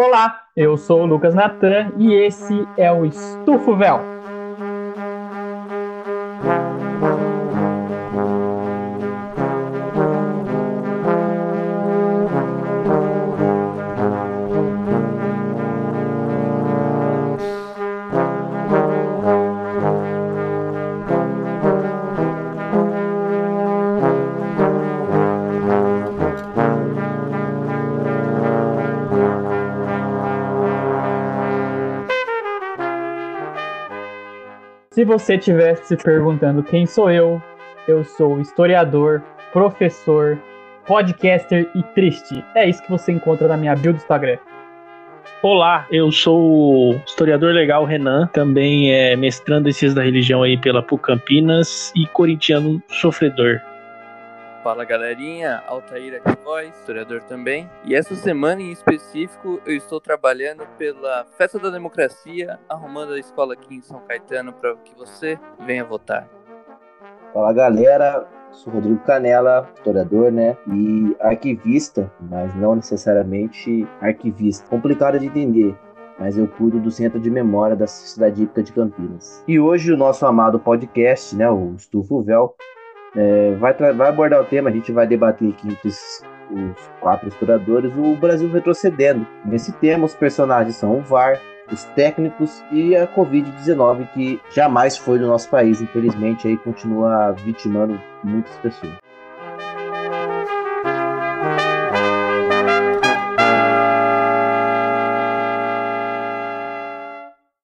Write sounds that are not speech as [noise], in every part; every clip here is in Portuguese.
Olá, eu sou o Lucas Natan e esse é o Estufo Véu. Você estivesse se perguntando quem sou eu, eu sou historiador, professor, podcaster e triste. É isso que você encontra na minha bio do Instagram. Olá, eu sou o historiador legal Renan, também é mestrando em ciências da religião aí pela PUC Campinas e corintiano sofredor. Fala galerinha, Altair aqui voz, historiador também. E essa semana em específico eu estou trabalhando pela Festa da Democracia, arrumando a escola aqui em São Caetano para que você venha votar. Fala galera, sou Rodrigo Canela, historiador, né? E arquivista, mas não necessariamente arquivista. Complicado de entender, mas eu cuido do Centro de Memória da Sociedade Hípica de Campinas. E hoje o nosso amado podcast, né, o Estufo Véu, é, vai, vai abordar o tema, a gente vai debater aqui entre os, os quatro historiadores o Brasil retrocedendo. Nesse tema, os personagens são o VAR, os técnicos e a Covid-19, que jamais foi do nosso país, infelizmente, aí continua vitimando muitas pessoas.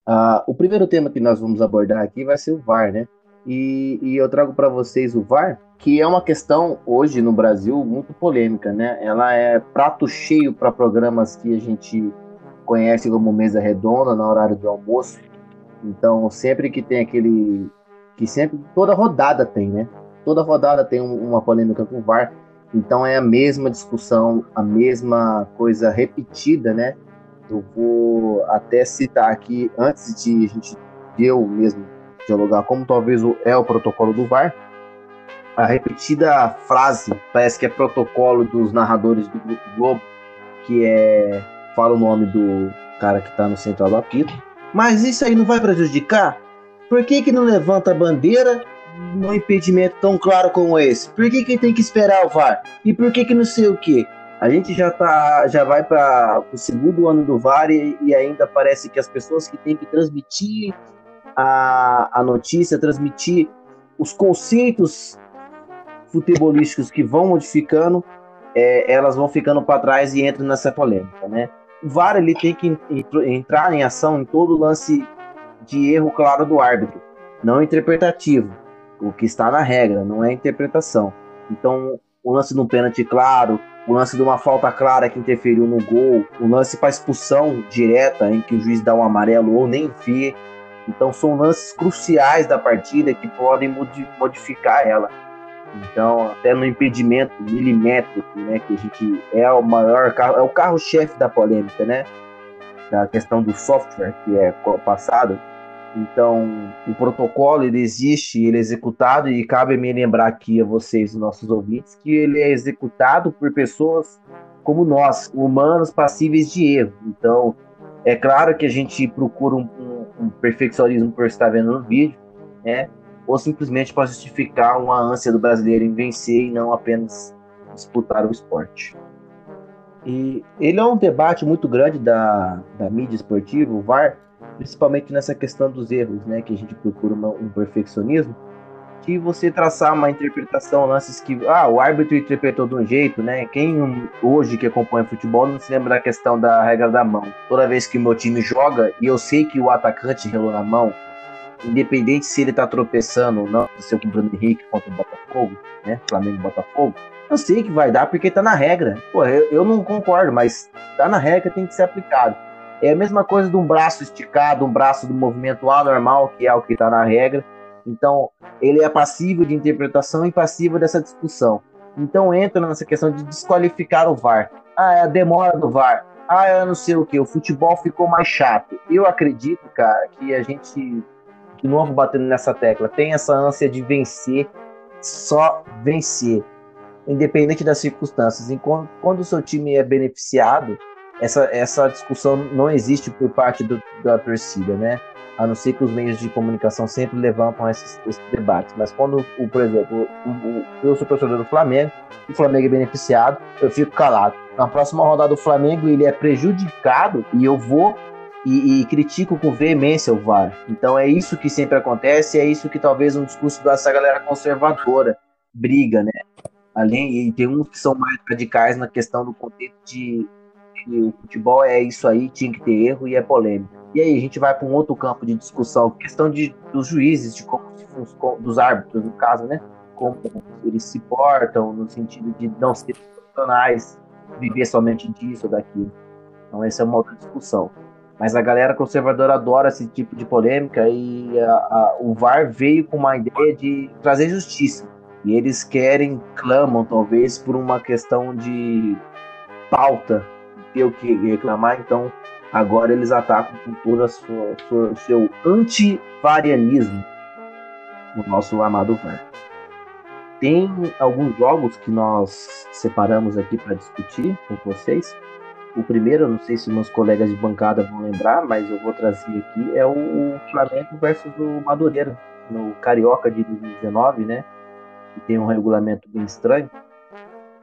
Ah, o primeiro tema que nós vamos abordar aqui vai ser o VAR, né? E, e eu trago para vocês o VAR, que é uma questão hoje no Brasil muito polêmica, né? Ela é prato cheio para programas que a gente conhece como mesa redonda no horário do almoço. Então, sempre que tem aquele que sempre toda rodada tem, né? Toda rodada tem uma polêmica com o VAR. Então é a mesma discussão, a mesma coisa repetida, né? Eu vou até citar aqui antes de a gente eu mesmo dialogar como talvez é o protocolo do VAR. A repetida frase, parece que é protocolo dos narradores do Grupo Globo, que é. Fala o nome do cara que está no central do apito. Mas isso aí não vai prejudicar? Por que, que não levanta a bandeira num impedimento tão claro como esse? Por que, que tem que esperar o VAR? E por que, que não sei o quê? A gente já tá, já vai para o segundo ano do VAR e, e, ainda parece que as pessoas que têm que transmitir a, a notícia, transmitir os conceitos futebolísticos que vão modificando, é, elas vão ficando para trás e entram nessa polêmica, né? O VAR ele tem que entrar em ação em todo lance de erro claro do árbitro, não interpretativo. O que está na regra, não é interpretação. Então, o lance de um pênalti claro, o lance de uma falta clara que interferiu no gol, o lance para expulsão direta em que o juiz dá um amarelo ou nem vê, então são lances cruciais da partida que podem modificar ela. Então, até no impedimento milimétrico, né, que a gente é o maior é o carro-chefe da polêmica, né, da questão do software que é passado. Então, o protocolo ele existe, ele é executado e cabe me lembrar aqui a vocês, nossos ouvintes, que ele é executado por pessoas como nós, humanos passíveis de erro. Então, é claro que a gente procura um, um, um perfeccionismo por estar vendo no vídeo, né? Ou simplesmente para justificar uma ânsia do brasileiro em vencer e não apenas disputar o esporte. E ele é um debate muito grande da, da mídia esportiva, o VAR, principalmente nessa questão dos erros, né? Que a gente procura uma, um perfeccionismo que você traçar uma interpretação, lances que ah, o árbitro interpretou de um jeito, né? Quem hoje que acompanha futebol não se lembra da questão da regra da mão. Toda vez que meu time joga e eu sei que o atacante relou na mão, independente se ele tá tropeçando ou não, se com o Bruno Henrique contra o Botafogo, né? Flamengo e Botafogo, eu sei que vai dar porque tá na regra. Pô, eu, eu não concordo, mas tá na regra, tem que ser aplicado. É a mesma coisa de um braço esticado, um braço do movimento anormal, que é o que tá na regra então, ele é passivo de interpretação e passivo dessa discussão. Então, entra nessa questão de desqualificar o VAR. Ah, é a demora do VAR. Ah, eu não sei o que, o futebol ficou mais chato. Eu acredito, cara, que a gente, de novo batendo nessa tecla, tem essa ânsia de vencer, só vencer, independente das circunstâncias. Enquanto, quando o seu time é beneficiado, essa, essa discussão não existe por parte do, da torcida, né? A não ser que os meios de comunicação sempre levantam esses, esses debates. Mas quando, o, por exemplo, o, o, eu sou torcedor do Flamengo, o Flamengo é beneficiado, eu fico calado. Na próxima rodada do Flamengo, ele é prejudicado e eu vou e, e, critico com veemência o VAR. Então é isso que sempre acontece, é isso que talvez um discurso dessa galera conservadora briga, né? Além, e tem uns que são mais radicais na questão do contexto de que o futebol é isso aí, tinha que ter erro e é polêmico. E aí a gente vai para um outro campo de discussão, questão de, dos juízes, de como dos árbitros, no caso, né? Como eles se portam, no sentido de não ser profissionais, viver somente disso ou daquilo. Então essa é uma outra discussão. Mas a galera conservadora adora esse tipo de polêmica e a, a, o VAR veio com uma ideia de trazer justiça. E eles querem, clamam talvez, por uma questão de pauta ter o que reclamar, então agora eles atacam com todo o seu antivarianismo no nosso amado VAR. Tem alguns jogos que nós separamos aqui para discutir com vocês. O primeiro, não sei se meus colegas de bancada vão lembrar, mas eu vou trazer aqui, é o Flamengo versus o Madureira, no Carioca de 2019, né? Que tem um regulamento bem estranho.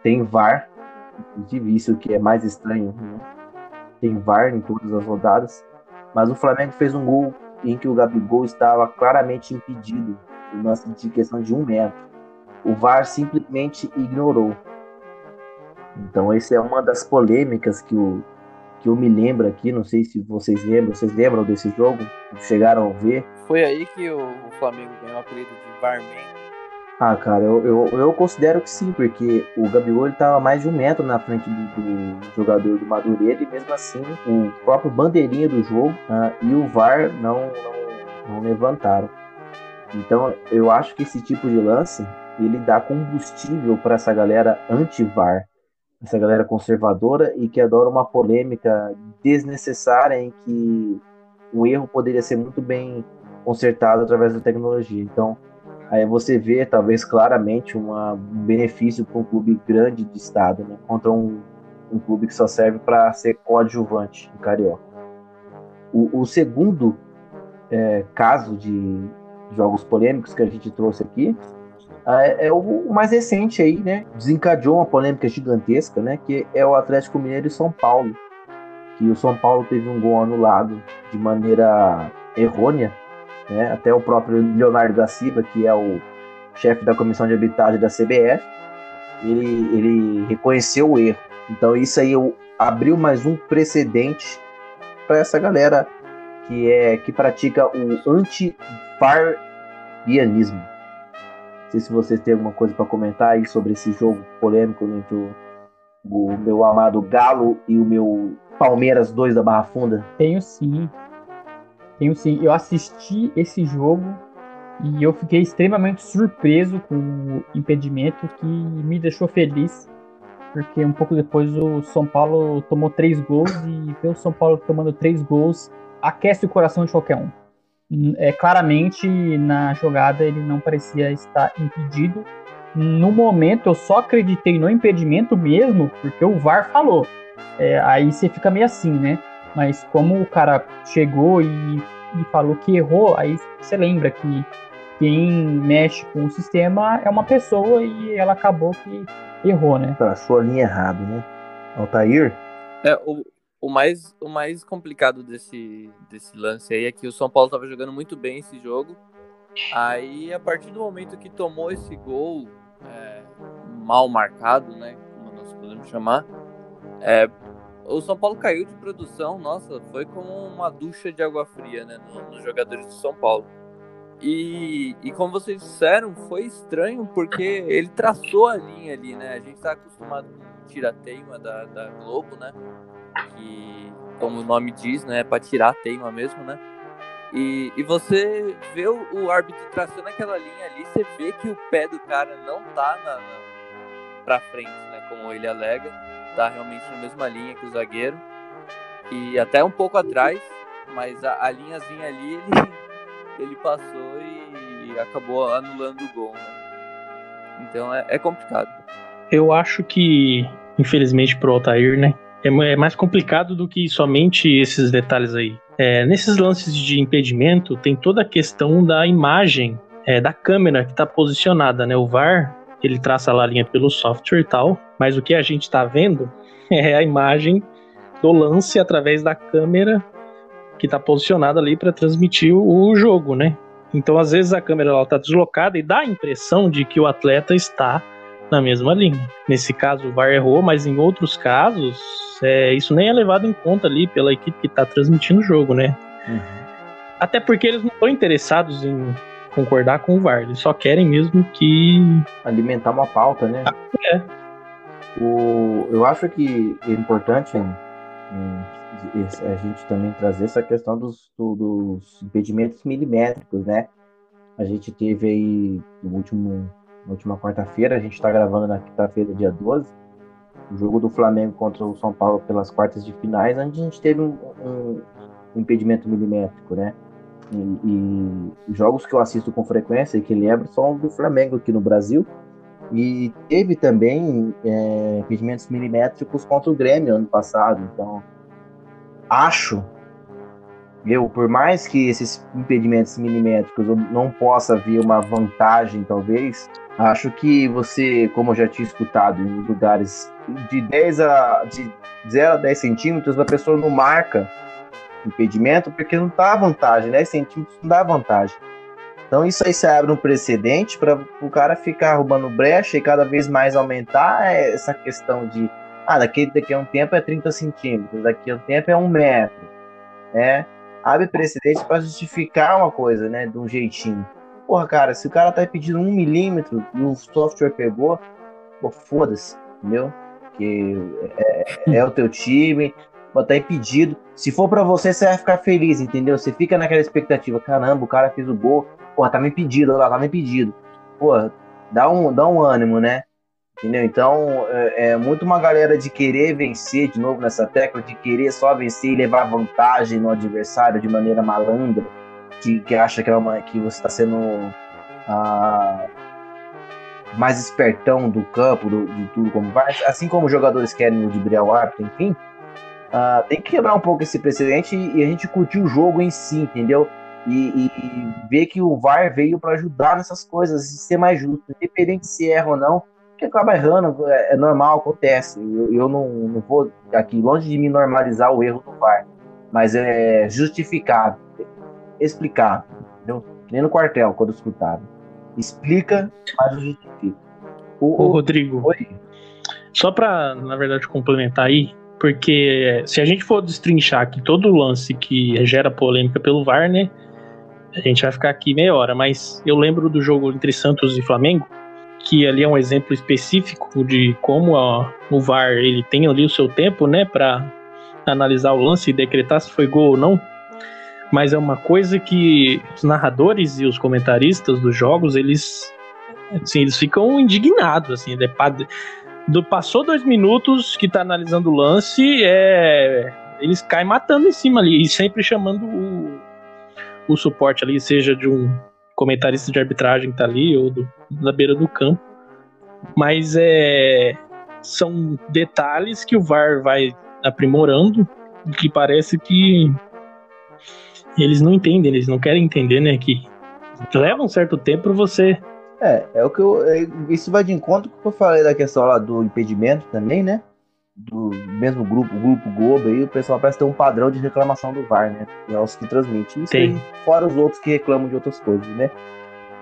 Tem VAR, inclusive isso que é mais estranho, né? Tem VAR em todas as rodadas, mas o Flamengo fez um gol em que o Gabigol estava claramente impedido, lance de questão de um metro. O VAR simplesmente ignorou. Então essa é uma das polêmicas que, o, que eu me lembro aqui, não sei se vocês lembram, vocês lembram desse jogo? Chegaram a ver? Foi aí que o, Flamengo ganhou o apelido de Varman ah, cara, eu, eu, eu considero que sim, porque o Gabigol ele tava mais de um metro na frente do, do jogador do Madureira e mesmo assim o próprio bandeirinha do jogo uh, e o VAR não, não, não levantaram. Então eu acho que esse tipo de lance ele dá combustível para essa galera anti-VAR, essa galera conservadora e que adora uma polêmica desnecessária em que o erro poderia ser muito bem consertado através da tecnologia. Então aí você vê talvez claramente uma, um benefício para um clube grande de estado, né, contra um, um clube que só serve para ser coadjuvante em Carioca. O, o segundo é, caso de jogos polêmicos que a gente trouxe aqui é, é o, o, mais recente aí, né? Desencadeou uma polêmica gigantesca, né? Que é o Atlético Mineiro e São Paulo. Que o São Paulo teve um gol anulado de maneira errônea né? Até o próprio Leonardo da Silva, que é o chefe da comissão de arbitragem da CBF, ele, ele reconheceu o erro. Então isso aí abriu mais um precedente para essa galera que é que pratica o anti-vardianismo. Não sei se vocês têm alguma coisa para comentar aí sobre esse jogo polêmico entre o, o meu amado Galo e o meu Palmeiras 2 da Barra Funda. Tenho sim. Tenho sim. Eu assisti esse jogo e eu fiquei extremamente surpreso com o impedimento que me deixou feliz. Porque um pouco depois o São Paulo tomou três gols e ver o São Paulo tomando três gols aquece o coração de qualquer um. Hum, é, claramente na jogada ele não parecia estar impedido. No momento eu só acreditei no impedimento mesmo porque o VAR falou. É, aí você fica meio assim, né? Mas como o cara chegou e, e falou que errou, aí você lembra que quem mexe com o sistema é uma pessoa e ela acabou que errou, né? Traçou a linha errada, né? Altair? É, o, o, mais, o mais complicado desse, desse lance aí é que o São Paulo estava jogando muito bem esse jogo. Aí, a partir do momento que tomou esse gol é, mal marcado, né? Como nós podemos chamar, é, o São Paulo caiu de produção, nossa, foi como uma ducha de água fria, né, nos jogadores do São Paulo. E, e como vocês disseram, foi estranho porque ele traçou a linha ali, né? A gente tá acostumado com tira-teima da, da Globo, né? Que, como o nome diz, né? É pra tirar teima mesmo, né? E, e você vê o, o, árbitro traçando aquela linha ali, você vê que o pé do cara não tá na, na, pra frente, né? Como ele alega tá realmente na mesma linha que o zagueiro. E até um pouco atrás, mas a, a linhazinha ali [laughs] ele, ele passou e acabou anulando o gol. Né? Então é, é complicado. Eu acho que, infelizmente pro Altair, né? é, é mais complicado do que somente esses detalhes aí. É, nesses lances de impedimento, tem toda a questão da imagem é, da câmera que está posicionada, né? O VAR, ele traça lá a linha pelo software e tal, mas o que a gente está vendo [laughs] é a imagem do lance através da câmera que está posicionada ali para transmitir o jogo, né? Então, às vezes, a câmera está deslocada e dá a impressão de que o atleta está na mesma linha. Nesse caso, o VAR errou, mas em outros casos, é, isso nem é levado em conta ali pela equipe que está transmitindo o jogo, né? Uhum. Até porque eles não estão interessados em concordar com o VAR, eles só querem mesmo que. Alimentar uma pauta, né? Ah, é. O, eu acho que é importante a gente também trazer essa questão dos, dos impedimentos milimétricos, né? A gente teve aí no último na última quarta-feira, a gente está gravando na quinta-feira, dia 12, o jogo do Flamengo contra o São Paulo pelas quartas de finais, onde a gente teve um, um impedimento milimétrico, né? E, e, jogos que eu assisto com frequência e que lembro são do Flamengo aqui no Brasil. E teve também é, impedimentos milimétricos contra o Grêmio ano passado. Então, acho eu, por mais que esses impedimentos milimétricos não possa vir uma vantagem, talvez, Acho que você, como eu já tinha escutado em lugares de 10 a de 0 a 10 centímetros, a pessoa não marca impedimento porque não dá vantagem, 10 centímetros não dá vantagem. Então isso aí se abre um precedente para o cara ficar roubando brecha e cada vez mais aumentar essa questão de ah, daqui, daqui a um tempo é 30 centímetros, daqui a um tempo é um metro, né? Abre precedente para justificar uma coisa, né, de um jeitinho. Porra, cara, se o cara tá pedindo um milímetro e o software pegou, pô, foda-se, entendeu? Que é, é, é, o teu time, tá impedido. Se for para você, você vai ficar feliz, entendeu? Você fica naquela expectativa, caramba, o cara fez o gol, porra, tava impedido, olha lá, tava impedido. Porra, dá um, dá um ânimo, né? Entendeu? Então, é, é, muito uma galera de querer vencer, de novo nessa tecla, de querer só vencer e levar vantagem no adversário de maneira malandra que, que acha que, é uma, que você está sendo ah, mais espertão do campo, do, de tudo como vai, assim como os jogadores querem ludibriar o árbitro, enfim, ah, tem que quebrar um pouco esse precedente e, e, a gente curtir o jogo em si, entendeu? E, e ver que o VAR veio para ajudar nessas coisas e ser mais justo, independente se erra ou não, que acaba errando, é, é normal, acontece. Eu, eu não, não vou aqui longe de me normalizar o erro do VAR, mas é justificável explicar. Entendeu? Nem no quartel, quando escutado. Explica, mas justifica. O, Ô, Rodrigo. Oi. Só para, na verdade, complementar aí, porque se a gente for destrinchar aqui todo o lance que gera polêmica pelo VAR, né? A gente vai ficar aqui meia hora, mas eu lembro do jogo entre Santos e Flamengo, que ali é um exemplo específico de como a, o VAR ele tem ali o seu tempo, né, para analisar o lance e decretar se foi gol ou não mas é uma coisa que os narradores e os comentaristas dos jogos, eles assim, eles ficam indignados, assim, né? Do, passou dois minutos que tá analisando o lance, é, eles caem matando em cima ali, e sempre chamando o, o suporte ali, seja de um comentarista de arbitragem que tá ali, ou do, beira do campo, mas é, são detalhes que o VAR vai aprimorando, que parece que eles não entendem, eles não querem entender, né? Que leva um certo tempo pra você. É, é o que eu. É, isso vai de encontro com o que eu falei da questão lá do impedimento também, né? Do mesmo grupo, o grupo Globo aí, o pessoal parece ter um padrão de reclamação do VAR, né? É os que transmitem. Isso. Aí, fora os outros que reclamam de outras coisas, né?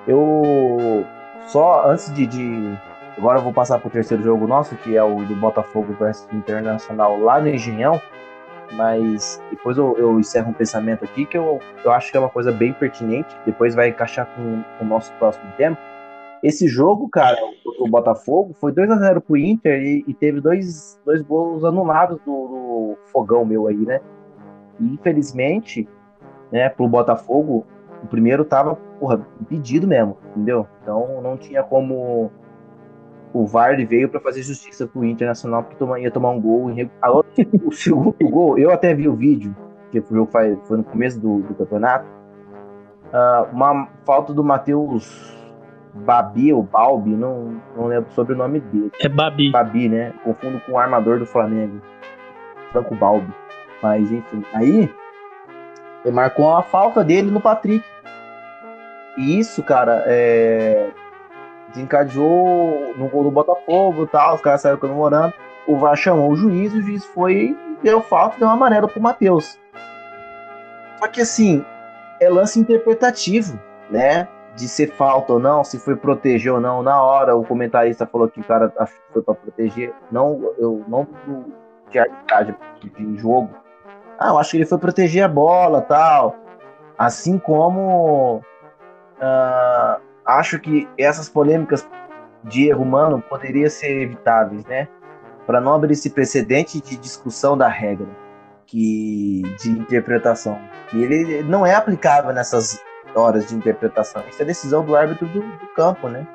Eu. Só antes de, de. Agora eu vou passar pro terceiro jogo nosso, que é o do Botafogo versus Internacional lá no Engenhão. Mas depois eu, eu, encerro um pensamento aqui que eu, eu acho que é uma coisa bem pertinente, depois vai encaixar com, com o nosso próximo tema. Esse jogo, cara, o, o Botafogo, foi 2 a 0 pro Inter e, e, teve dois, dois gols anulados do, do fogão meu aí, né? E infelizmente, né, pro Botafogo, o primeiro tava, porra, impedido mesmo, entendeu? Então não tinha como o VAR veio para fazer justiça pro Internacional porque toma, ia tomar um gol. Agora, [laughs] o segundo gol, eu até vi o vídeo, que foi, foi no começo do, do campeonato. Uh, uma falta do Matheus Babi ou Balbi, não, não lembro sobre o nome dele. É Babi. Babi, né? Confundo com o armador do Flamengo. Franco Balbi. Mas enfim, aí ele marcou a falta dele no Patrick. E isso, cara, é, desencadeou no gol do Botafogo e tal, os caras saíram comemorando. O VAR chamou o juiz, o juiz foi, deu falta e deu uma amarela pro Matheus. Só que assim, é lance interpretativo, né? De ser falta ou não, se foi proteger ou não. Na hora, o comentarista falou que o cara foi para proteger. Não, eu não de arbitragem de jogo. Ah, eu acho que ele foi proteger a bola tal. Assim como uh, acho que essas polêmicas de erro humano poderiam ser evitáveis, né? Para não abrir esse precedente de discussão da regra, que de interpretação, que ele não é aplicável nessas horas de interpretação. Isso é decisão do árbitro do, do campo, né?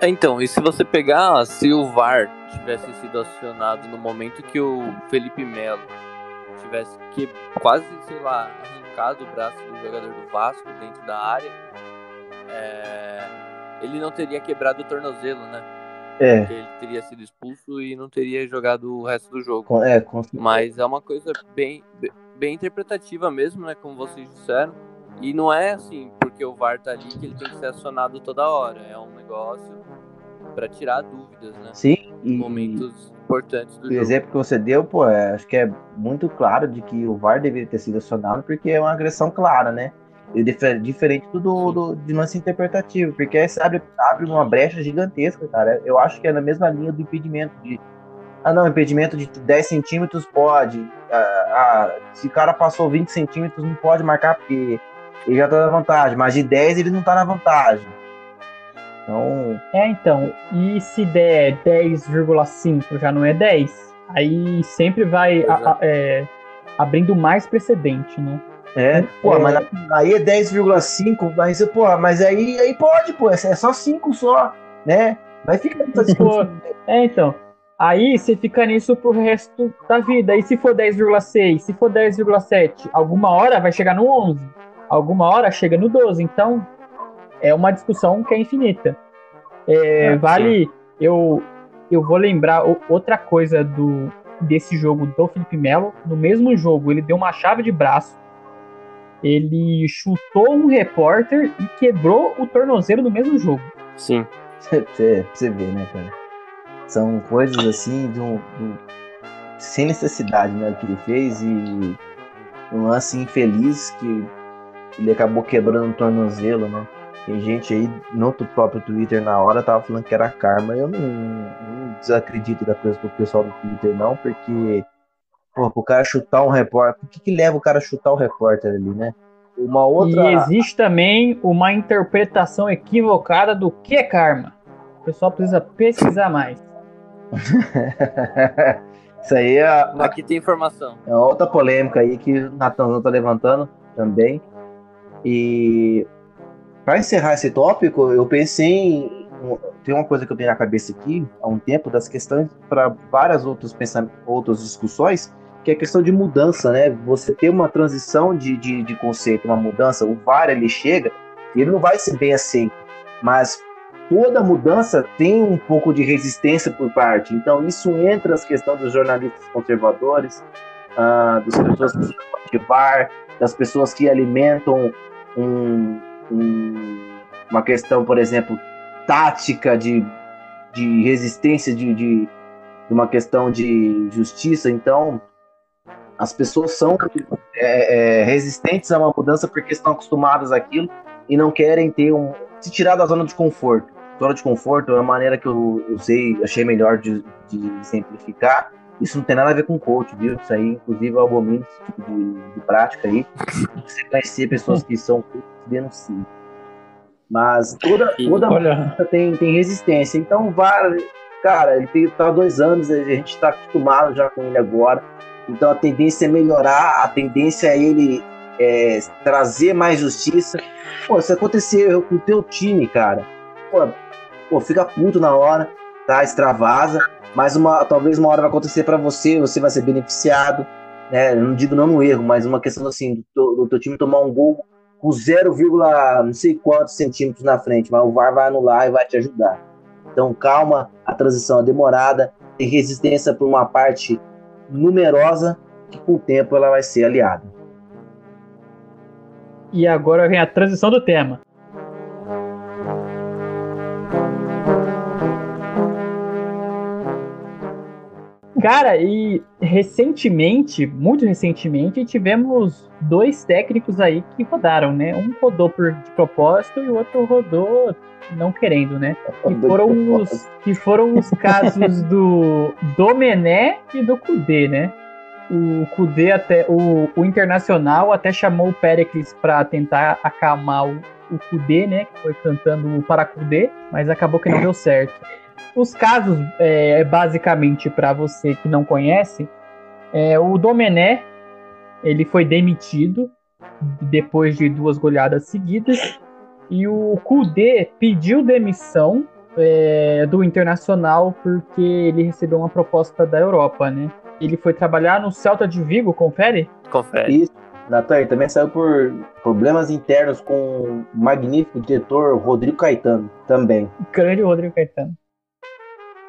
É, então, e se você pegar, se o VAR tivesse sido acionado no momento que o Felipe Melo tivesse que quase, sei lá, arrancado o braço do jogador do Vasco dentro da área, é, ele não teria quebrado o tornozelo, né? É. Porque ele teria sido expulso e não teria jogado o resto do jogo. É, Mas é uma coisa bem, bem interpretativa mesmo, né? Como vocês disseram. E não é assim, porque o VAR tá ali que ele tem que ser acionado toda hora. É um negócio para tirar dúvidas, né? Sim. E, Momentos importantes do o jogo. O exemplo que você deu, pô, é, acho que é muito claro de que o VAR deveria ter sido acionado porque é uma agressão clara, né? E diferente do, do, do de lance interpretativo, porque aí abre, abre uma brecha gigantesca, cara. Eu acho que é na mesma linha do impedimento de. Ah, não, impedimento de 10 centímetros pode. Ah, ah, se o cara passou 20 centímetros, não pode marcar porque ele já tá na vantagem, mas de 10 ele não tá na vantagem. Então. É, então. E se der 10,5 já não é 10? Aí sempre vai a, a, é, abrindo mais precedente, né? É, pô, é... mas aí é 10,5, mas, pô, mas aí, aí pode, pô, é só 5 só, né? Vai ficar [laughs] pô, É, então. Aí você fica nisso pro resto da vida. E se for 10,6, se for 10,7, alguma hora vai chegar no 11. Alguma hora chega no 12. Então, é uma discussão que é infinita. É, é, vale. Eu, eu vou lembrar outra coisa do desse jogo do Felipe Melo. No mesmo jogo, ele deu uma chave de braço. Ele chutou um repórter e quebrou o tornozelo no mesmo jogo. Sim. Você, você vê, né, cara? São coisas assim de um, de um, sem necessidade, né, que ele fez e um lance infeliz que ele acabou quebrando o tornozelo, né? Tem gente aí no próprio Twitter na hora tava falando que era karma. Eu não, não desacredito da coisa do pessoal do Twitter, não, porque, pô, pro cara chutar um repórter. Por que, que leva o cara a chutar o repórter ali, né? Uma outra. E existe também uma interpretação equivocada do que é karma. O pessoal precisa pesquisar mais. [laughs] Isso aí é. Aqui tem informação. É outra polêmica aí que o Natanzão tá levantando também. E para encerrar esse tópico, eu pensei em. Tem uma coisa que eu tenho na cabeça aqui há um tempo, das questões para várias outras, pensam, outras discussões, que é a questão de mudança, né? Você ter uma transição de, de, de conceito, uma mudança, o VAR ele chega ele não vai ser bem aceito, mas toda mudança tem um pouco de resistência por parte. Então, isso entra as questões dos jornalistas conservadores, uh, das pessoas que VAR, das pessoas que alimentam um, um, uma questão, por exemplo, tática de, de resistência, de, de, uma questão de justiça. Então, as pessoas são é, é, resistentes a uma mudança porque estão acostumadas àquilo e não querem ter um. se tirar da zona de conforto. Zona de conforto é a maneira que eu usei, achei melhor de, de exemplificar. Isso não tem nada a ver com coach, viu? Isso aí, inclusive, eu abomino esse tipo de, de prática aí. Você conhecer pessoas que são denuncie. Mas toda, toda Olha... tem, tem resistência. Então, vale, cara, ele tem, tá dois anos, a gente está acostumado já com ele agora. Então a tendência é melhorar, a tendência é ele é, trazer mais justiça. Pô, se acontecer com o teu time, cara, pô, pô, fica puto na hora, tá? Extravasa, mas uma, talvez uma hora vai acontecer para você, você vai ser beneficiado, né? não digo não no erro, mas uma questão assim, do, do teu time tomar um gol com 0, não sei quantos centímetros na frente, mas o VAR vai anular e vai te ajudar. Então calma, a transição é demorada, tem resistência por uma parte numerosa que com o tempo ela vai ser aliada. E agora vem a transição do tema. Cara, e recentemente, muito recentemente, tivemos dois técnicos aí que rodaram, né? Um rodou por de propósito e o outro rodou não querendo, né? Que foram os, que foram os casos [laughs] do Domené e do Kudê, né? O Kudê até o, o Internacional até chamou o Pericles para tentar acalmar o, o Kudê, né? Que foi cantando o Paracudê, mas acabou que não deu certo. Os casos, é, basicamente, para você que não conhece, é, o Domené ele foi demitido depois de duas goleadas seguidas e o Kudê pediu demissão é, do Internacional porque ele recebeu uma proposta da Europa, né? Ele foi trabalhar no Celta de Vigo, confere? Confere. Isso. Natan também saiu por problemas internos com o magnífico diretor Rodrigo Caetano, também. Grande Rodrigo Caetano.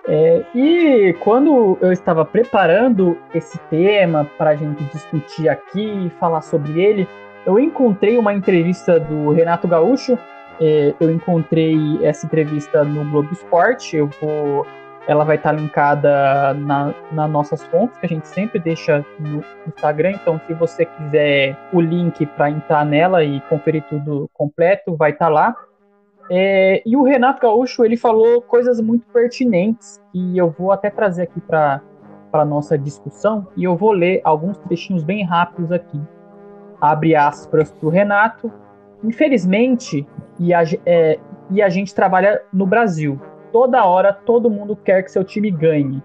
É, e quando eu estava preparando esse tema para a gente discutir aqui e falar sobre ele, eu encontrei uma entrevista do Renato Gaúcho. É, eu encontrei essa entrevista no Globo Esporte. Eu vou, ela vai estar linkada na, nas nossas fontes que a gente sempre deixa no Instagram. Então, se você quiser o link para entrar nela e conferir tudo completo, vai estar lá. É, e o Renato Gaúcho ele falou coisas muito pertinentes e eu vou até trazer aqui para para nossa discussão e eu vou ler alguns trechinhos bem rápidos aqui. Abre aspas para o Renato. Infelizmente, e a, é, e a gente trabalha no Brasil. Toda hora todo mundo quer que seu time ganhe.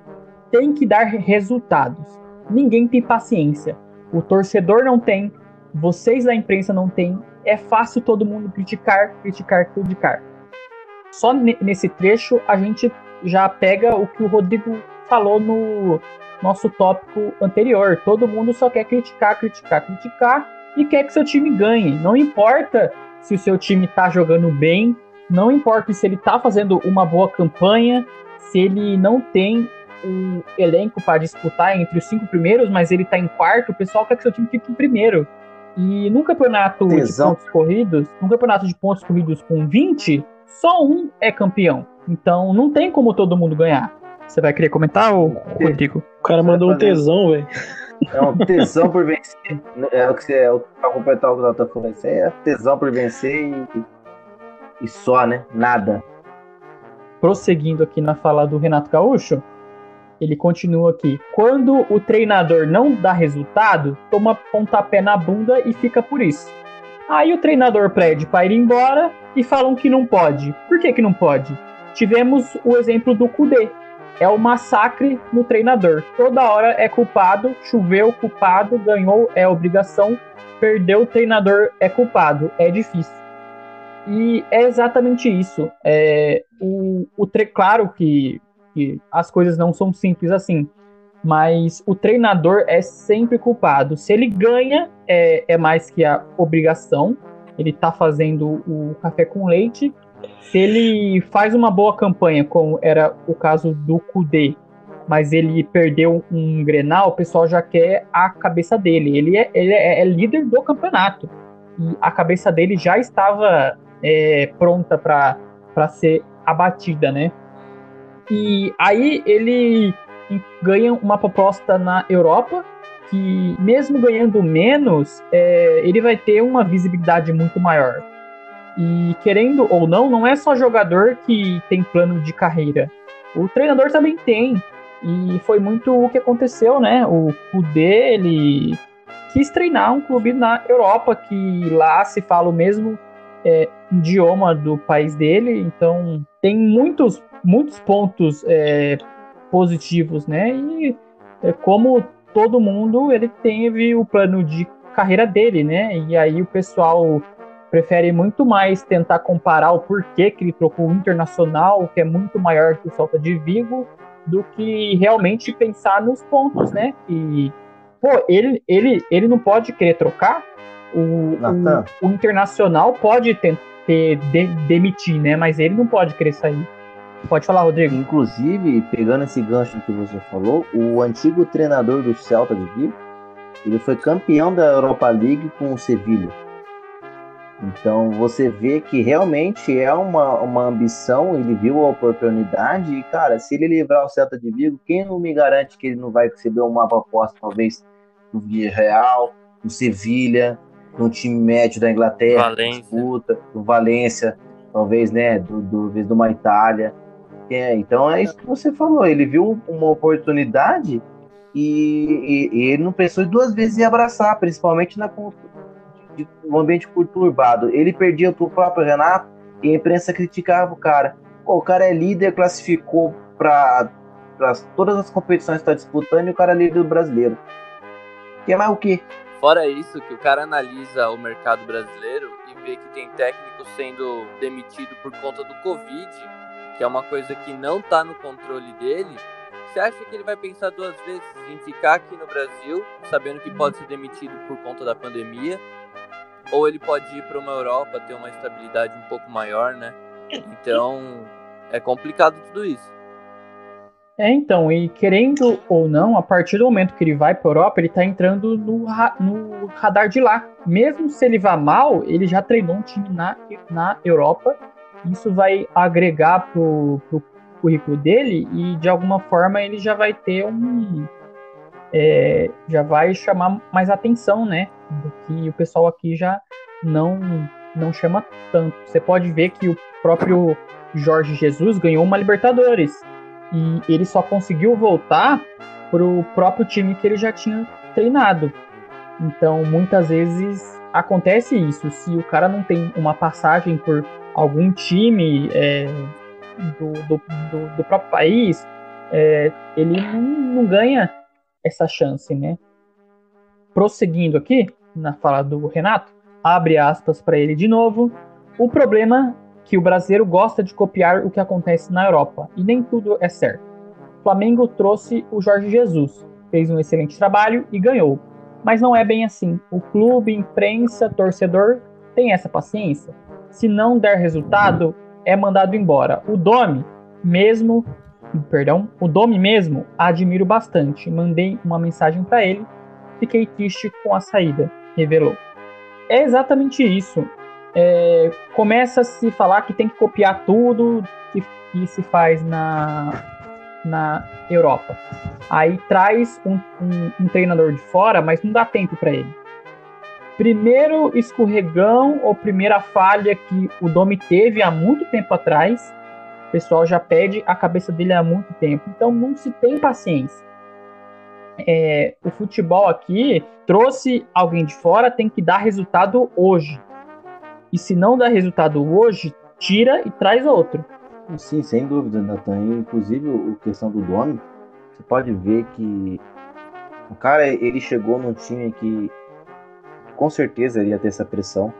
Tem que dar resultados. Ninguém tem paciência. O torcedor não tem, vocês da imprensa não têm, é fácil todo mundo criticar, criticar, criticar. Só nesse trecho a gente já pega o que o Rodrigo falou no nosso tópico anterior. Todo mundo só quer criticar, criticar, criticar e quer que seu time ganhe. Não importa se o seu time está jogando bem, não importa se ele está fazendo uma boa campanha, se ele não tem o elenco para disputar entre os cinco primeiros, mas ele está em quarto, o pessoal quer que seu time fique em primeiro. E num campeonato Tesão. de pontos corridos, num campeonato de pontos corridos com 20, só um é campeão. Então não tem como todo mundo ganhar. Você vai querer comentar, ou Rodrigo? O cara mandou um tesão, velho. É um tesão por vencer. É o que você. É, pra completar o que o tá falando. Isso é tesão por vencer e, e só, né? Nada. Prosseguindo aqui na fala do Renato Gaúcho, ele continua aqui. Quando o treinador não dá resultado, toma pontapé na bunda e fica por isso. Aí o treinador pede para ir embora e falam que não pode. Por que, que não pode? Tivemos o exemplo do Kudê. É o massacre no treinador. Toda hora é culpado, choveu, culpado, ganhou, é obrigação, perdeu, o treinador é culpado. É difícil. E é exatamente isso. É, o, o tre claro que que as coisas não são simples assim. Mas o treinador é sempre culpado. Se ele ganha, é, é mais que a obrigação. Ele está fazendo o café com leite. Se ele faz uma boa campanha, como era o caso do Kudê, mas ele perdeu um Grenal, o pessoal já quer a cabeça dele. Ele é, ele é, é líder do campeonato. E a cabeça dele já estava é, pronta para ser abatida, né? E aí ele ganha uma proposta na Europa que, mesmo ganhando menos, é, ele vai ter uma visibilidade muito maior. E querendo ou não, não é só jogador que tem plano de carreira. O treinador também tem. E foi muito o que aconteceu, né? O Kudê, ele quis treinar um clube na Europa, que lá se fala o mesmo é, idioma do país dele. Então, tem muitos muitos pontos é, positivos, né? E é, como todo mundo, ele teve o plano de carreira dele, né? E aí o pessoal prefere muito mais tentar comparar o porquê que ele trocou o Internacional, que é muito maior que o Salta de Vigo, do que realmente pensar nos pontos, né? E, pô, ele, ele, ele não pode querer trocar. O, o, o Internacional pode ter, ter de, demitir, né? Mas ele não pode querer sair. Pode falar, Rodrigo. Inclusive, pegando esse gancho que você falou, o antigo treinador do Celta de Vigo, ele foi campeão da Europa League com o Sevilha. Então você vê que realmente é uma, uma ambição, ele viu a oportunidade e, cara, se ele livrar o Celta de Vigo, quem não me garante que ele não vai receber uma proposta, talvez, no Villarreal, no Sevilha, no time médio da Inglaterra, Valência. disputa, do Valência, talvez, né, do, do, do de uma Itália. É, então é isso que você falou, ele viu uma oportunidade e, e, e ele não pensou duas vezes em abraçar, principalmente na, de um ambiente conturbado. Ele perdia pro próprio Renato e a imprensa criticava o cara. Pô, o cara é líder, classificou para todas as competições que está disputando e o cara é líder do brasileiro. Quer mais o quê? Fora isso, que o cara analisa o mercado brasileiro e vê que tem técnico sendo demitido por conta do Covid, que é uma coisa que não está no controle dele. Você acha que ele vai pensar duas vezes em ficar aqui no Brasil, sabendo que pode ser demitido por conta da pandemia, ou ele pode ir para uma Europa, ter uma estabilidade um pouco maior, né? Então, é complicado tudo isso. É, então, e querendo ou não, a partir do momento que ele vai para Europa, ele está entrando no, ra no, radar de lá. Mesmo se ele vá mal, ele já treinou um time na, na Europa. Isso vai agregar pro, pro currículo dele e de alguma forma ele já vai ter um. É, já vai chamar mais atenção, né? Do que o pessoal aqui já não, não chama tanto. Você pode ver que o próprio Jorge Jesus ganhou uma Libertadores e ele só conseguiu voltar pro próprio time que ele já tinha treinado. Então, muitas vezes acontece isso. Se o cara não tem uma passagem por algum time é, do, do, do, do, próprio país, é, ele não, ganha essa chance, né? Prosseguindo aqui na fala do Renato, abre aspas para ele de novo. O problema que o brasileiro gosta de copiar o que acontece na Europa, e nem tudo é certo. O Flamengo trouxe o Jorge Jesus, fez um excelente trabalho e ganhou. Mas não é bem assim. O clube, imprensa, torcedor tem essa paciência. Se não der resultado, é mandado embora. O Domi, mesmo, perdão, o Domi mesmo, admiro bastante. Mandei uma mensagem para ele. Fiquei triste com a saída, revelou. É exatamente isso é, começa a se falar que tem que copiar tudo que, que se faz na, na Europa. Aí traz um, um, um treinador de fora, mas não dá tempo para ele. Primeiro escorregão ou primeira falha que o Domi teve há muito tempo atrás, o pessoal já pede a cabeça dele há muito tempo. Então não se tem paciência. É, o futebol aqui trouxe alguém de fora, tem que dar resultado hoje. E se não dá resultado hoje, tira e traz outro. Sim, sem dúvida, Nathan. Inclusive, a questão do Domi, você pode ver que o cara ele chegou num time que com certeza ia ter essa pressão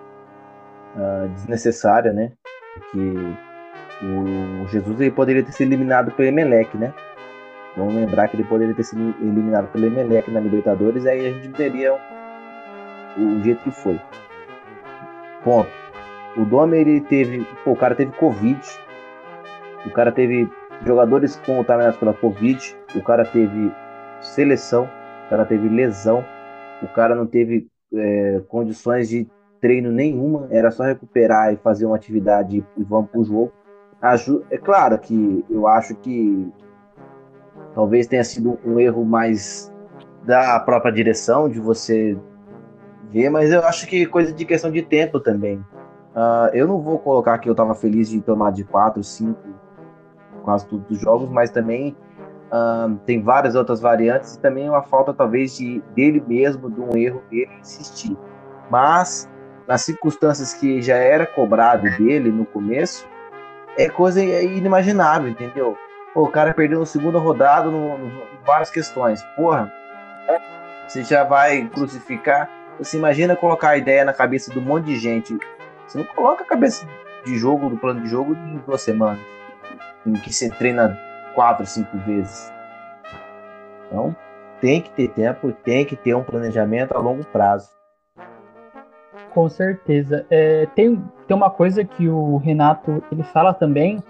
uh, desnecessária, né? Que o Jesus ele poderia ter sido eliminado pelo Emelec, né? Vamos lembrar que ele poderia ter sido eliminado pelo Emelec na Libertadores, aí a gente teria o jeito que foi. Ponto. O Dome, ele teve. Pô, o cara teve Covid. O cara teve jogadores contaminados pela Covid. O cara teve seleção. O cara teve lesão. O cara não teve é, condições de treino nenhuma. Era só recuperar e fazer uma atividade e vamos pro jogo. É claro que eu acho que talvez tenha sido um erro mais da própria direção, de você ver, mas eu acho que coisa de questão de tempo também. Uh, eu não vou colocar que eu estava feliz de tomar de 4, 5, quase todos os jogos, mas também tem várias outras variantes e também uma falta talvez de dele mesmo, de um erro dele insistir. Mas nas circunstâncias que já era cobrado dele no começo, é coisa inimaginável, entendeu? Pô, o cara perdeu na segunda rodada no, no, várias questões. Porra, você já vai crucificar. Você imagina colocar a ideia na cabeça de um monte de gente você não coloca a cabeça de jogo, do plano de jogo, em duas semanas. Em que você treina quatro, cinco vezes. Então, tem que ter tempo, tem que ter um planejamento a longo prazo. Com certeza. É, tem, tem uma coisa que o Renato ele fala também,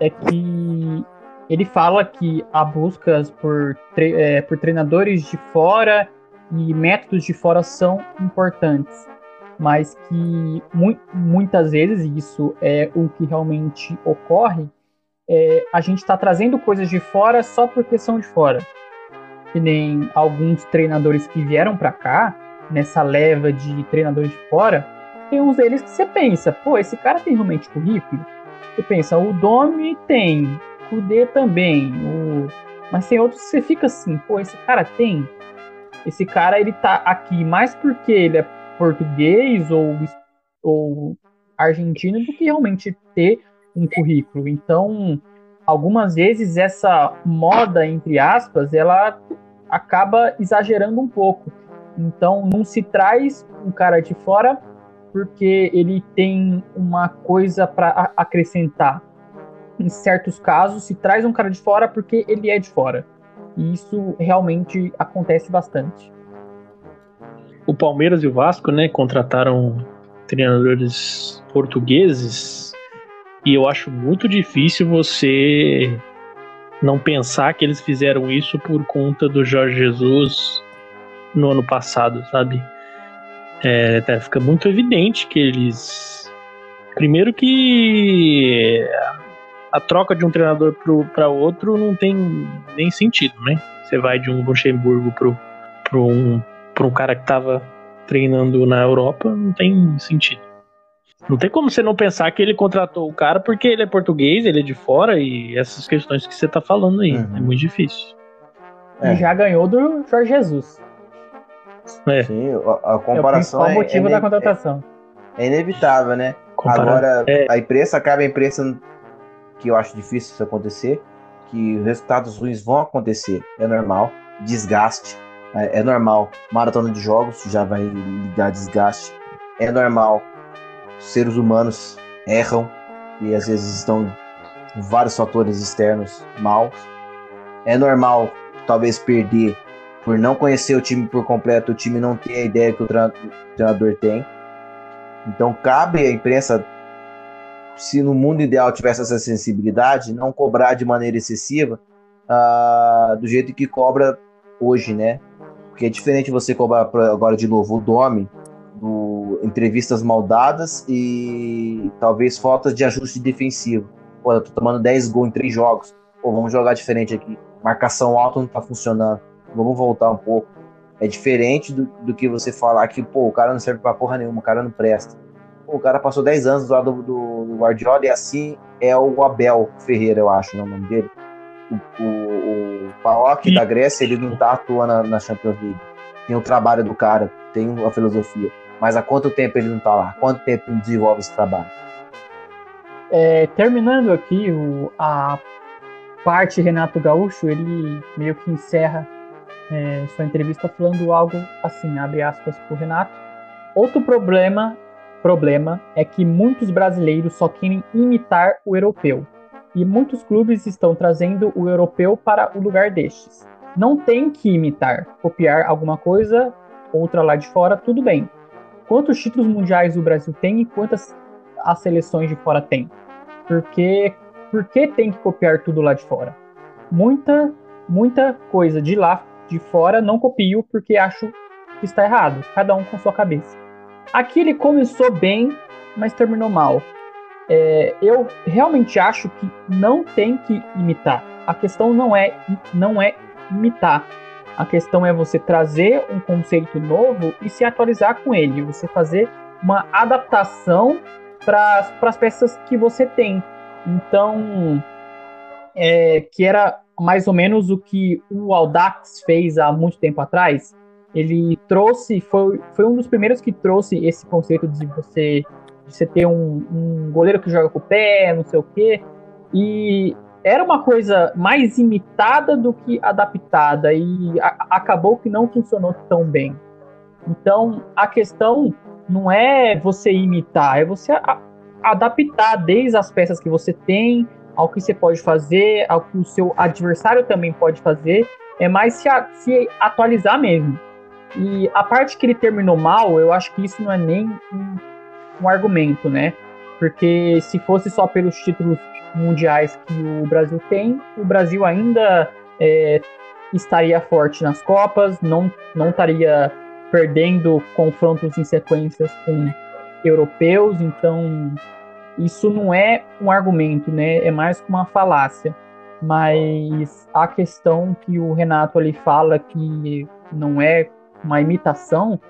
é que ele fala que há buscas por, tre é, por treinadores de fora e métodos de fora são importantes, mas que mu muitas vezes isso é o que realmente ocorre. É, a gente está trazendo coisas de fora só porque são de fora. Que nem alguns treinadores que vieram para cá, nessa leva de treinadores de fora, tem uns deles que você pensa, pô, esse cara tem realmente currículo? Você pensa, o Domi tem, o D também, o... mas tem outros que você fica assim, pô, esse cara tem. Esse cara ele tá aqui mais porque ele é português ou, ou argentino do que realmente ter um currículo. Então, algumas vezes essa moda, entre aspas, ela acaba exagerando um pouco. Então, não se traz um cara de fora porque ele tem uma coisa para acrescentar. Em certos casos, se traz um cara de fora porque ele é de fora. E isso realmente acontece bastante. O Palmeiras e o Vasco, né, contrataram treinadores portugueses e eu acho muito difícil você não pensar que eles fizeram isso por conta do Jorge Jesus no ano passado, sabe? É, fica muito evidente que eles. Primeiro que a troca de um treinador para outro não tem nem sentido, né? Você vai de um Luxemburgo para um, um cara que estava treinando na Europa, não tem sentido. Não tem como você não pensar que ele contratou o cara porque ele é português, ele é de fora e essas questões que você está falando aí. Uhum. É muito difícil. É. E já ganhou do Jorge Jesus. É. Sim, a, a comparação é o motivo é, da contratação. É, inevitável, né? Agora, é. a imprensa acaba a imprensa que eu acho difícil isso acontecer, que resultados ruins vão acontecer, é normal. Desgaste, é, é normal. Maratona de jogos já vai ligar desgaste. É normal. Seres humanos erram e às vezes estão vários fatores externos maus. É normal, talvez, perder por não conhecer o time por completo, o time não ter a ideia que o treinador tem. Então cabe à imprensa, se no mundo ideal tivesse essa sensibilidade, não cobrar de maneira excessiva uh, do jeito que cobra hoje, né? Porque é diferente você cobrar agora de novo o Domi, do, entrevistas maldadas e talvez falta de ajuste defensivo. Pô, eu tô tomando 10 gols em 3 jogos. Pô, vamos jogar diferente aqui. Marcação alta não tá funcionando vamos voltar um pouco. É diferente do, do que você falar que, pô, o cara não serve pra porra nenhuma, o cara não presta. Pô, o cara passou 10 anos do lado do, do, Guardiola e assim é o Abel Ferreira, eu acho, né, o nome dele. O, o, o Paok da Grécia, ele não tá atuando na, na Champions League. Tem o trabalho do cara, tem a filosofia. Mas há quanto tempo ele não tá lá? Quanto tempo ele desenvolve esse trabalho? É, terminando aqui o, a parte Renato Gaúcho, ele meio que encerra é, sua entrevista falando algo assim, abre aspas para o Renato. Outro problema, problema é que muitos brasileiros só querem imitar o europeu. E muitos clubes estão trazendo o europeu para o lugar destes. Não tem que imitar, copiar alguma coisa, outra lá de fora, tudo bem. Quantos títulos mundiais o Brasil tem e quantas as seleções de fora têm? Porque por que tem que copiar tudo lá de fora? Muita, muita coisa de lá de fora, não copio porque acho que está errado, cada um com sua cabeça. Aqui ele começou bem, mas terminou mal. É, eu realmente acho que não tem que imitar. A questão não é, não é imitar. A questão é você trazer um conceito novo e se atualizar com ele. Você fazer uma adaptação para as peças que você tem. Então, é, que era mais ou menos o que o Audax fez há muito tempo atrás. Ele trouxe, foi, foi um dos primeiros que trouxe esse conceito de você, de você ter um, um goleiro que joga com o pé, não sei o quê. E era uma coisa mais imitada do que adaptada e acabou que não funcionou tão bem. Então a questão não é você imitar, é você adaptar desde as peças que você tem ao que você pode fazer, ao que o seu adversário também pode fazer, é mais se, a, se atualizar mesmo. E a parte que ele terminou mal, eu acho que isso não é nem um, um argumento, né? Porque se fosse só pelos títulos mundiais que o Brasil tem, o Brasil ainda é, estaria forte nas Copas, não, não estaria perdendo confrontos em sequências com europeus, então isso não é um argumento, né? É mais uma falácia. Mas a questão que o Renato ali fala que não é uma imitação,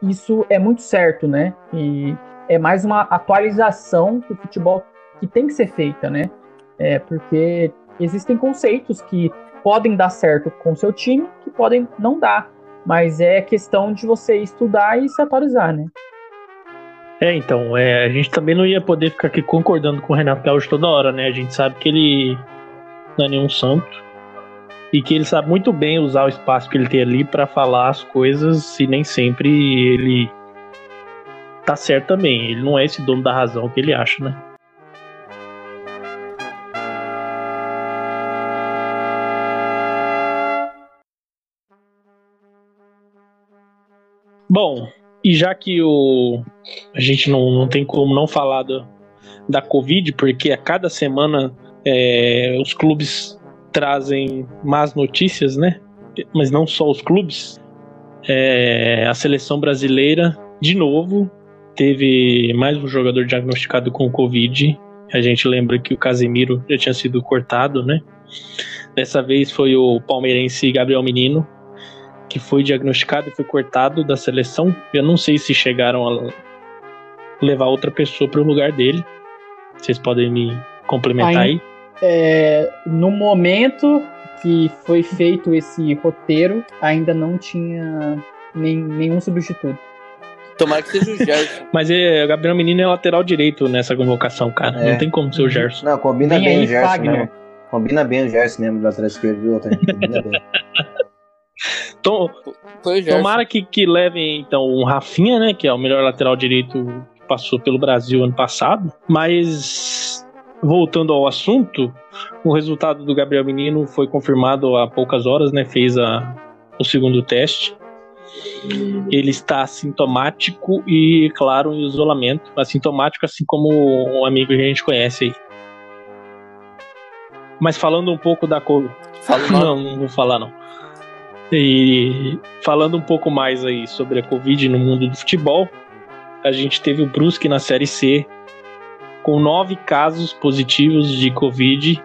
isso é muito certo, né? E é mais uma atualização do futebol que tem que ser feita, né? É porque existem conceitos que podem dar certo com seu time, que podem não dar. Mas é questão de você estudar e se atualizar, né? É, então, é, a gente também não ia poder ficar aqui concordando com o Renato Gaúcho toda hora, né? A gente sabe que ele não é nenhum santo e que ele sabe muito bem usar o espaço que ele tem ali para falar as coisas e nem sempre ele tá certo também. Ele não é esse dono da razão que ele acha, né? Bom, e já que o, a gente não, não tem como não falar do, da Covid, porque a cada semana é, os clubes trazem más notícias, né? Mas não só os clubes. É, a seleção brasileira, de novo, teve mais um jogador diagnosticado com Covid. A gente lembra que o Casemiro já tinha sido cortado, né? Dessa vez foi o palmeirense Gabriel Menino, que foi diagnosticado e foi cortado da seleção. Eu não sei se chegaram a levar outra pessoa para o lugar dele. Vocês podem me complementar aí? É, no momento que foi feito esse roteiro, ainda não tinha nem, nenhum substituto. Tomara que seja o Gerson. [laughs] Mas é, o Gabriel Menino é lateral direito nessa convocação, cara. É. Não tem como ser o Gerson. Não, combina bem o Gerson mesmo. Combina bem o Gerson mesmo, lateral esquerdo, viu? Combina bem. Tom, tomara que, que levem então um Rafinha, né, que é o melhor lateral direito que passou pelo Brasil ano passado, mas voltando ao assunto, o resultado do Gabriel Menino foi confirmado há poucas horas, né, fez a, o segundo teste. Ele está assintomático e, claro, em isolamento. Assintomático, assim como um amigo que a gente conhece aí. Mas falando um pouco da Covid. Não, não vou falar não. E falando um pouco mais aí sobre a Covid no mundo do futebol, a gente teve o Brusque na Série C com nove casos positivos de Covid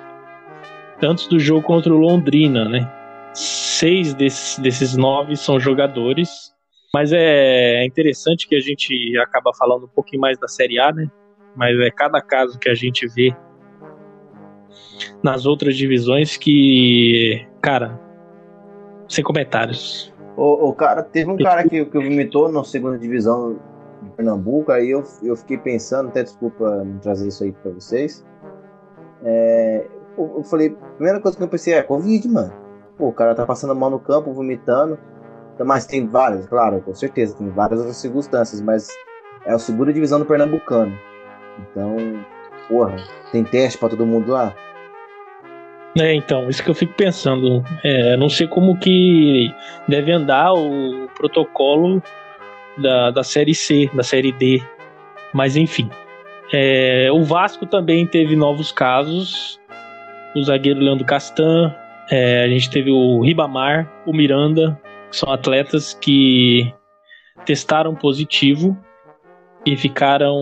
antes do jogo contra o Londrina, né? Seis desses, desses nove são jogadores, mas é interessante que a gente acaba falando um pouquinho mais da Série A, né? Mas é cada caso que a gente vê nas outras divisões que, cara, sem comentários. O, o cara, teve um cara que, que vomitou na segunda divisão de Pernambuco, aí eu, eu fiquei pensando, até desculpa trazer isso aí pra vocês. É, eu, eu, falei, a primeira coisa que eu pensei é Covid, mano. Pô, o cara tá passando mal no campo, vomitando. Mas tem várias, claro, com certeza, tem várias outras circunstâncias, mas é a segunda divisão do Pernambucano. Então, porra, tem teste para todo mundo lá? É, então, isso que eu fico pensando. É, não sei como que deve andar o protocolo da, da série C, da série D. Mas enfim. É, o Vasco também teve novos casos. O zagueiro Leandro Castan. É, a gente teve o Ribamar, o Miranda, que são atletas que testaram positivo e ficaram.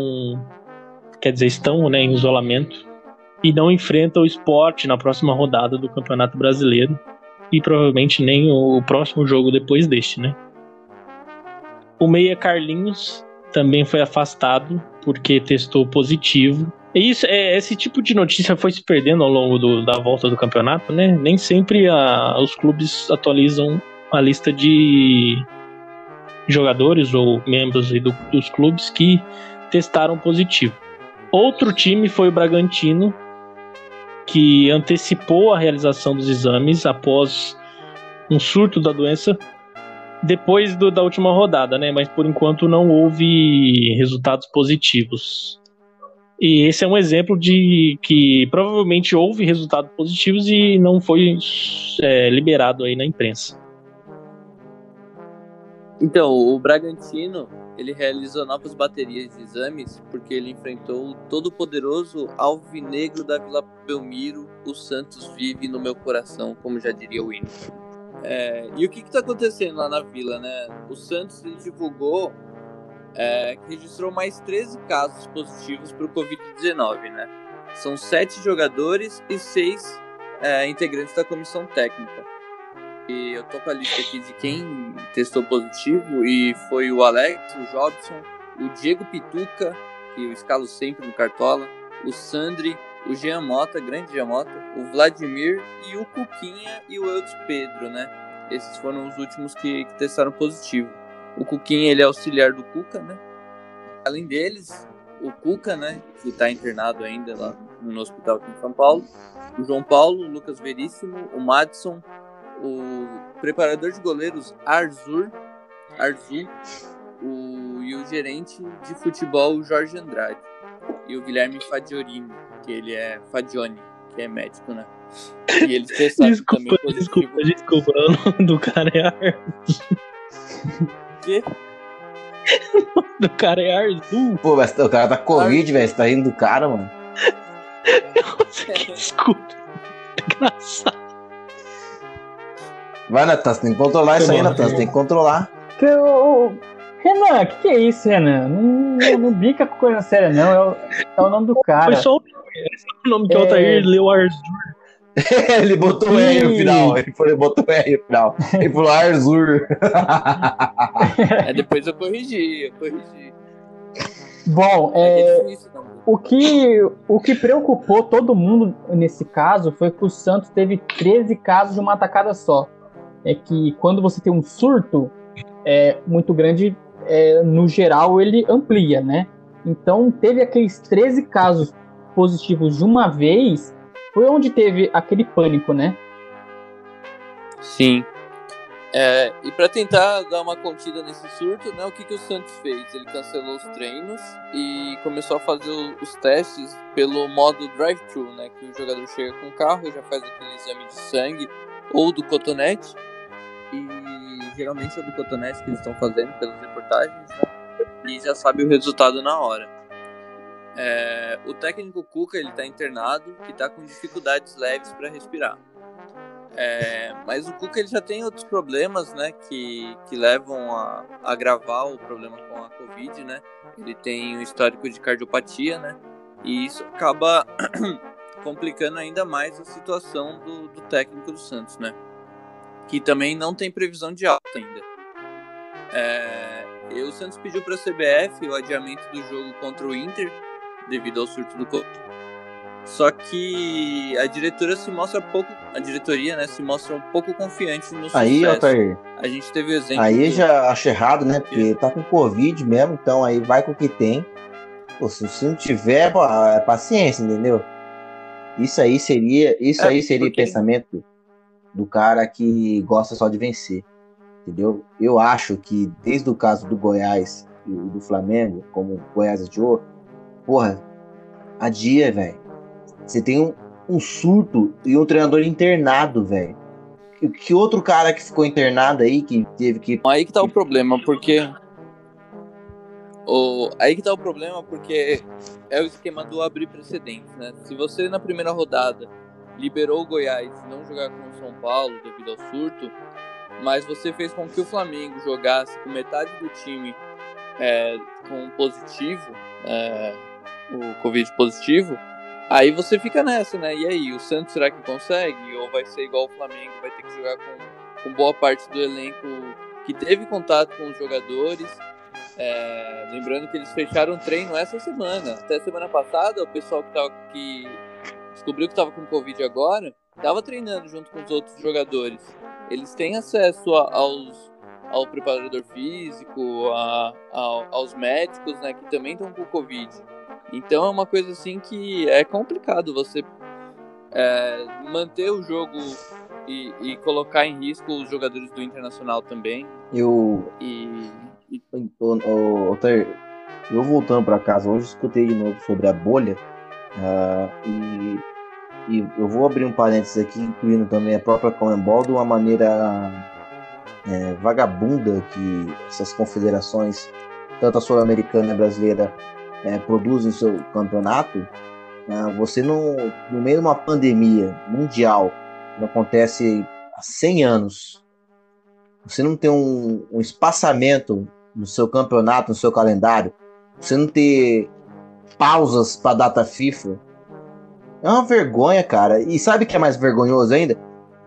Quer dizer, estão né, em isolamento e não enfrenta o esporte na próxima rodada do Campeonato Brasileiro e provavelmente nem o próximo jogo depois deste, né? O Meia Carlinhos também foi afastado porque testou positivo. E isso, é, esse tipo de notícia foi se perdendo ao longo do, da volta do campeonato, né? Nem sempre a, os clubes atualizam a lista de jogadores ou membros do, dos clubes que testaram positivo. Outro time foi o Bragantino, que antecipou a realização dos exames após um surto da doença depois do, da última rodada, né? Mas por enquanto não houve resultados positivos. E esse é um exemplo de que provavelmente houve resultados positivos e não foi é, liberado aí na imprensa. Então, o Bragantino ele realizou novas baterias de exames porque ele enfrentou o todo-poderoso alvinegro da Vila Belmiro, o Santos vive no meu coração, como já diria o hino. É, e o que está acontecendo lá na Vila, né? O Santos divulgou é, que registrou mais 13 casos positivos para o Covid-19, né? São sete jogadores e seis é, integrantes da comissão técnica. E eu tô com a lista aqui de quem testou positivo e foi o Alex, o Jobson, o Diego Pituca, que eu escalo sempre no Cartola, o Sandri, o Jean Mota, grande Jean Mota, o Vladimir e o Cuquinha e o Eudes Pedro, né? Esses foram os últimos que, que testaram positivo. O Cuquinha, ele é auxiliar do Cuca, né? Além deles, o Cuca, né? Que tá internado ainda lá no hospital aqui em São Paulo. O João Paulo, o Lucas Veríssimo, o Madison, o preparador de goleiros Arzur, Arzur o, e o gerente de futebol Jorge Andrade. E o Guilherme Fadiorini, que ele é Fadioni, que é médico, né? E eles [laughs] testaram desculpa, também positivo. Desculpa, desculpa, o nome do cara é Arzur. Que? O nome do cara é Arzur. Pô, mas o cara tá Covid, velho. Você tá rindo do cara, mano. [laughs] Desculpa. [laughs] Engraçado. Vai, Natan, você tem que controlar isso aí, Natan. Você tem que controlar. Que eu... Renan, o que, que é isso, Renan? Não, não, não brinca com coisa séria, não. É o, é o nome do cara. Foi só o é o nome que o É. Altair leu Arzur. [laughs] ele botou o R no final. Ele falou, botou o R no final. Ele falou Arzur. É, depois eu corrigi, eu corrigi. Bom, É, é, o, que, o que preocupou todo mundo nesse caso foi que o Santos teve 13 casos de uma atacada só. É que quando você tem um surto é, muito grande, é, no geral ele amplia, né? Então teve aqueles 13 casos positivos de uma vez, foi onde teve aquele pânico, né? Sim. É, e para tentar dar uma contida nesse surto, né, o que, que o Santos fez? Ele cancelou os treinos e começou a fazer os testes pelo modo drive-thru, né, que o jogador chega com o carro e já faz aquele exame de sangue ou do cotonete. E geralmente é do cotonete que eles estão fazendo pelas reportagens, né, e já sabe o resultado na hora. É, o técnico Cuca ele está internado e está com dificuldades leves para respirar. É, mas o Cuca ele já tem outros problemas, né, que, que levam a a agravar o problema com a Covid, né? Ele tem um histórico de cardiopatia, né? E isso acaba [clears throat] complicando ainda mais a situação do, do técnico do Santos, né? Que também não tem previsão de alta ainda. É, e o Santos pediu para a CBF o adiamento do jogo contra o Inter devido ao surto do Covid. Só que a diretora se mostra pouco, a diretoria, né, se mostra um pouco confiante no Aí, sucesso. Altair. A gente teve o exemplo. Aí do- já acho errado, né? Porque tá com Covid mesmo, então aí vai com o que tem. Pô, se, se não tiver, pô, é paciência, entendeu? Isso aí seria, isso É, aí seria porque- pensamento do cara que gosta só de vencer, entendeu? Eu acho que desde o caso do Goiás e do Flamengo, como o Goiás adiou, porra, adia, velho. Você tem um, um surto e um treinador internado, velho. Que, que outro cara que ficou internado aí, que teve que Aí que tá o problema, porque. O... Aí que tá o problema, porque é o esquema do abrir precedentes, né? Se você na primeira rodada liberou o Goiás não jogar com o São Paulo devido ao surto, mas você fez com que o Flamengo jogasse com metade do time é, com positivo, é, o Covid positivo, aí você fica nessa, né? E aí, o Santos será que consegue? Ou vai ser igual o Flamengo, vai ter que jogar com, com boa parte do elenco que teve contato com os jogadores. É, lembrando que eles fecharam o treino essa semana. Até semana passada, o pessoal que, tava, que descobriu que estava com Covid agora, estava treinando junto com os outros jogadores. Eles têm acesso a- aos, ao preparador físico, a- ao- aos médicos, né, que também estão com Covid. Então é uma coisa assim que é complicado você é, manter o jogo e, e colocar em risco os jogadores do Internacional também. eu E, e Ô, ô, Altair, eu voltando para casa, hoje escutei de novo sobre a bolha ah, e, e eu vou abrir um parênteses aqui, incluindo também a própria Comembol, de uma maneira é, vagabunda que essas confederações tanto a Sul-Americana e a brasileira é, produzem seu campeonato, né, você não, no meio de uma pandemia mundial, que acontece há 100 anos, você não tem um, um espaçamento no seu campeonato, no seu calendário, você não ter pausas para data FIFA, é uma vergonha, cara. E sabe o que é mais vergonhoso ainda?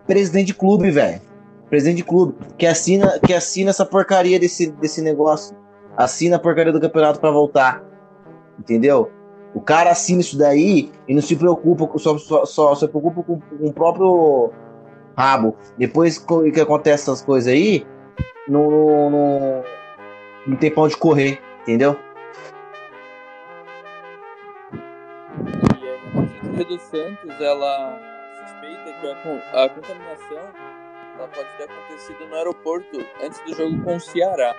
Presidente de clube, velho. Presidente de clube que assina, que assina essa porcaria desse, desse negócio. Assina a porcaria do campeonato para voltar. Entendeu? O cara assina isso daí e não se preocupa, só, só, só se preocupa com, com, o próprio rabo. Depois que acontece essas coisas aí, não, não, não, não tem pão de correr, entendeu? E a do Santos, ela suspeita que a, a contaminação ela pode ter acontecido no aeroporto antes do jogo com o Ceará.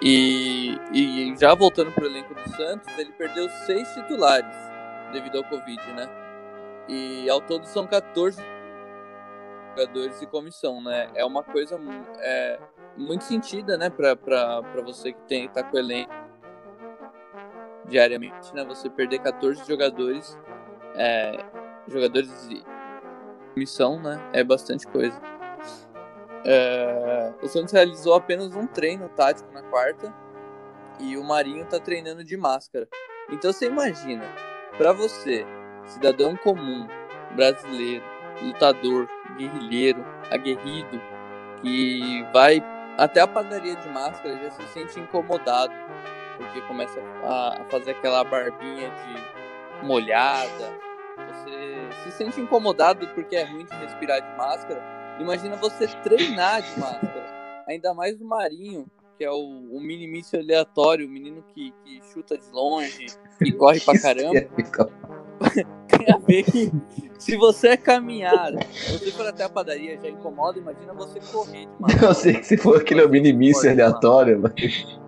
E, e já voltando para o elenco do Santos, ele perdeu seis titulares devido ao Covid, né? E ao todo são 14 jogadores de comissão, né? É uma coisa é, muito sentida, né, para você que tem tá com o elenco diariamente, né? Você perder 14 jogadores, é, jogadores de comissão, né? É bastante coisa. É, o Santos realizou apenas um treino tático na quarta e o Marinho tá treinando de máscara. Então você imagina, para você, cidadão comum, brasileiro, lutador, guerrilheiro, aguerrido, que vai até a padaria de máscara já se sente incomodado porque começa a fazer aquela barbinha de molhada. Se sente incomodado porque é ruim de respirar de máscara Imagina você treinar de máscara. Ainda mais o Marinho, que é o, o minimício aleatório, o menino que, que chuta de longe, que corre pra caramba. Tem a ver que se você é caminhar, você for até a padaria já incomoda, imagina você correr de máscara. Eu sei que se for aquele minimício aleatório, mas.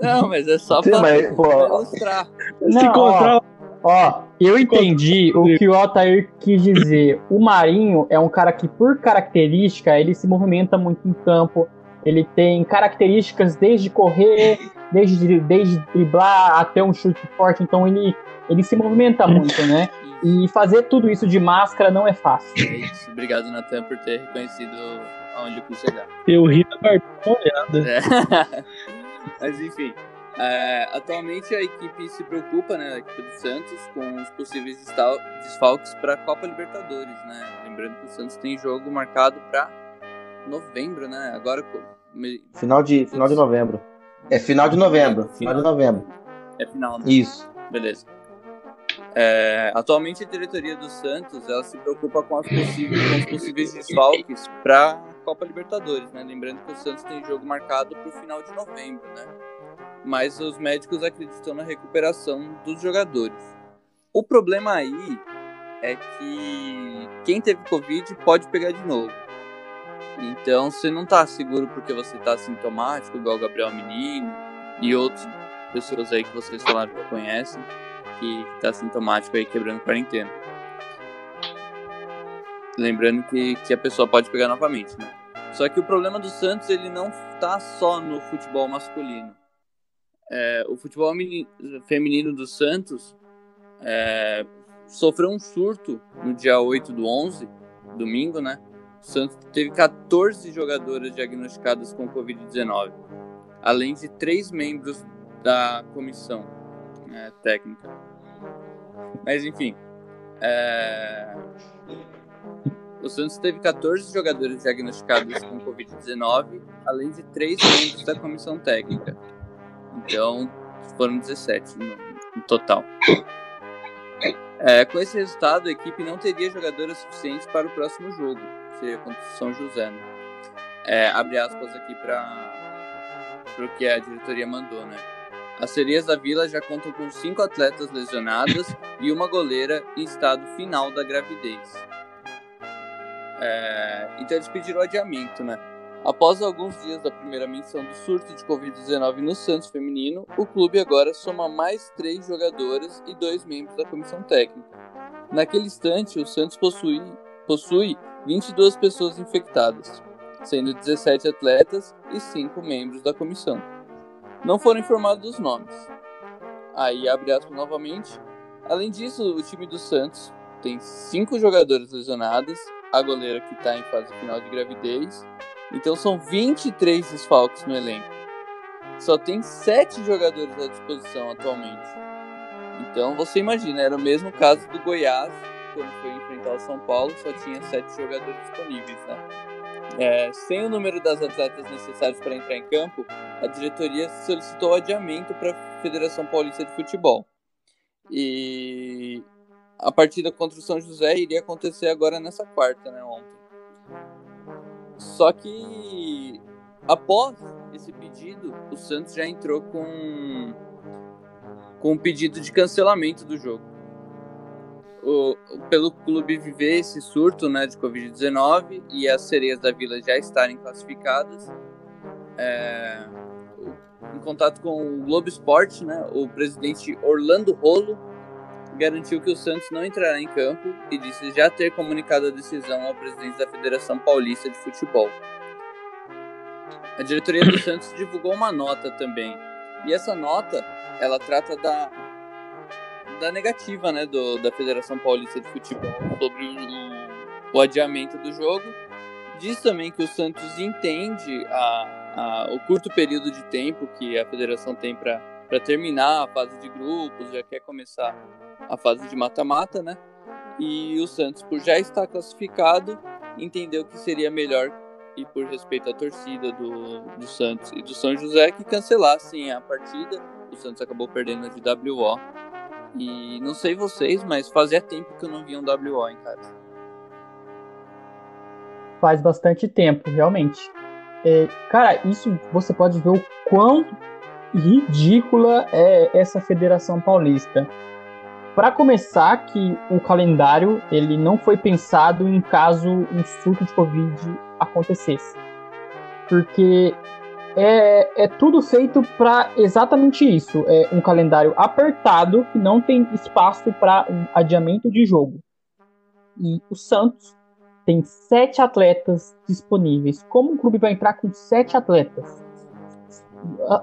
Não, mas é só pra, mas, pô, ilustrar. Se encontrar. Ó, eu entendi o que o Altair quis dizer. O Marinho é um cara que, por característica, ele se movimenta muito em campo. Ele tem características desde correr, desde, desde driblar até um chute forte. Então ele, ele se movimenta muito, né? E fazer tudo isso de máscara não é fácil. É isso. Obrigado, Natan, por ter reconhecido aonde eu quis chegar. Eu ri da barbinha olhada. É. [laughs] Mas enfim, é, atualmente a equipe se preocupa, né, a equipe do Santos, com os possíveis desfalques para a Copa Libertadores, né? Lembrando que o Santos tem jogo marcado para novembro, né? Agora final de final de novembro. É final de novembro. Final de novembro. É final. Né? Isso. Beleza. É, atualmente a diretoria do Santos ela se preocupa com, possíveis, com os possíveis desfalques para a Copa Libertadores, né? Lembrando que o Santos tem jogo marcado para o final de novembro, né? Mas os médicos acreditam na recuperação dos jogadores. O problema aí é que quem teve Covid pode pegar de novo. Então, você não tá seguro porque você tá sintomático, igual o Gabriel Menino e outras pessoas aí que vocês falaram que conhecem, que tá sintomático aí quebrando quarentena. Lembrando que, que a pessoa pode pegar novamente, né? Só que o problema do Santos, ele não tá só no futebol masculino é, o futebol feminino do Santos é, sofreu um surto no dia 8 do 11, domingo, né? O Santos teve 14 jogadoras diagnosticadas com Covid-19, além de três membros da comissão né, técnica. Mas enfim, é... o Santos teve 14 jogadores diagnosticados com Covid-19, além de três membros da comissão técnica. Então, foram 17 no, no total. É, com esse resultado, a equipe não teria jogadoras suficientes para o próximo jogo, que seria contra o São José. Né? É, abre aspas aqui para o que a diretoria mandou, né? As Sereias da Vila já contam com cinco atletas lesionadas e uma goleira em estado final da gravidez. É, então eles pediram adiamento, né? Após alguns dias da primeira menção do surto de Covid-19 no Santos feminino, o clube agora soma mais três jogadoras e dois membros da comissão técnica. Naquele instante, o Santos possui, possui 22 pessoas infectadas, sendo 17 atletas e 5 membros da comissão. não foram informados os nomes. Aí abre aspas novamente. Além disso, o time do Santos tem cinco jogadores lesionados, a goleira que está em fase final de gravidez. Então são 23 desfalques no elenco. Só tem sete jogadores à disposição atualmente. Então você imagina, era o mesmo caso do Goiás, quando foi enfrentar o São Paulo, só tinha sete jogadores disponíveis, né? É, sem o número das atletas necessários para entrar em campo, a diretoria solicitou adiamento para a Federação Paulista de Futebol. E a partida contra o São José iria acontecer agora nessa quarta, né, ontem. Só que após esse pedido, o Santos já entrou com com um pedido de cancelamento do jogo. O, pelo clube viver esse surto né, de Covid-19 e as sereias da vila já estarem classificadas, é, em contato com o Globo Esporte, né, o presidente Orlando Rolo garantiu que o Santos não entrará em campo e disse já ter comunicado a decisão ao presidente da Federação Paulista de Futebol. A diretoria do Santos divulgou uma nota também. E essa nota, ela trata da, da negativa né, do, da Federação Paulista de Futebol sobre o, o adiamento do jogo. Diz também que o Santos entende a, a, o curto período de tempo que a federação tem para terminar a fase de grupos, já quer começar a fase de mata-mata, né? E o Santos, por já estar classificado, entendeu que seria melhor, e por respeito à torcida do, do Santos e do São José, que cancelassem a partida. O Santos acabou perdendo de WO. E não sei vocês, mas fazia tempo que eu não via um WO em casa. Faz bastante tempo, realmente. É, cara, isso você pode ver o quão ridícula é essa Federação Paulista para começar, que o calendário ele não foi pensado em caso um surto de Covid acontecesse. Porque é, é tudo feito para exatamente isso. É um calendário apertado que não tem espaço para um adiamento de jogo. E o Santos tem sete atletas disponíveis. Como um clube vai entrar com sete atletas?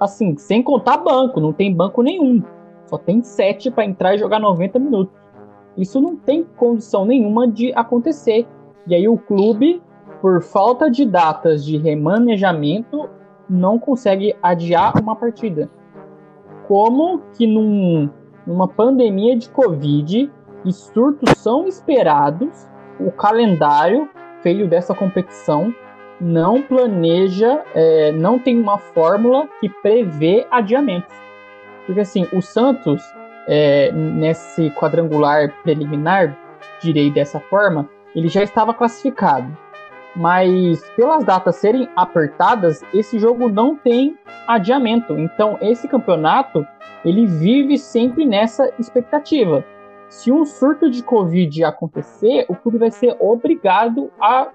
Assim, sem contar banco, não tem banco nenhum. Só tem sete para entrar e jogar 90 minutos. Isso não tem condição nenhuma de acontecer. E aí o clube, por falta de datas de remanejamento, não consegue adiar uma partida. Como que num, numa pandemia de Covid e surtos são esperados, o calendário feio dessa competição não planeja, é, não tem uma fórmula que prevê adiamentos. Porque assim, o Santos, é, nesse quadrangular preliminar, direi dessa forma, ele já estava classificado. Mas pelas datas serem apertadas, esse jogo não tem adiamento. Então esse campeonato ele vive sempre nessa expectativa. Se um surto de Covid acontecer, o clube vai ser obrigado a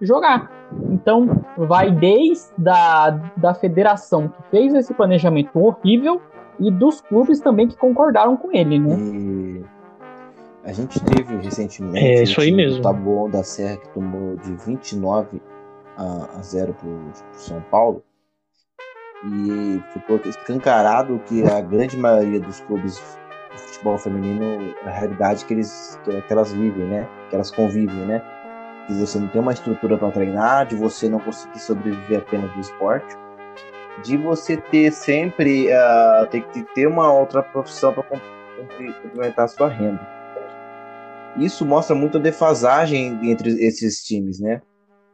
jogar. Então, vai desde a da federação que fez esse planejamento horrível e dos clubes também que concordaram com ele, né? E a gente teve recentemente é, isso aí mesmo. o Taboão da Serra que tomou de 29 a, a 0 para o São Paulo. E ficou escancarado que a grande maioria dos clubes de futebol feminino, a realidade que, eles, que elas vivem, né? Que elas convivem, né? De você não ter uma estrutura para treinar, de você não conseguir sobreviver apenas do esporte de você ter sempre uh, ter que ter uma outra profissão para complementar a sua renda. Isso mostra muito a defasagem entre esses times, né?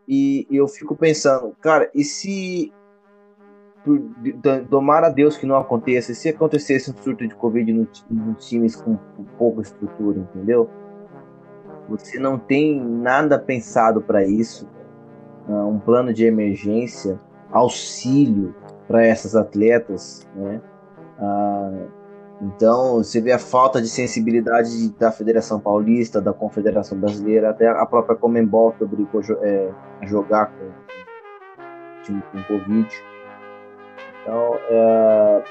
E, eu fico pensando, cara, e se tomara a Deus que não aconteça, se acontecesse um surto de Covid nos no times com, pouca estrutura, entendeu? Você não tem nada pensado para isso, uh, um plano de emergência, auxílio, para essas atletas, né? Ah, então você vê a falta de sensibilidade da Federação Paulista, da Confederação Brasileira, até a própria Comembol que obrigou é, a jogar com com Covid. Então, é,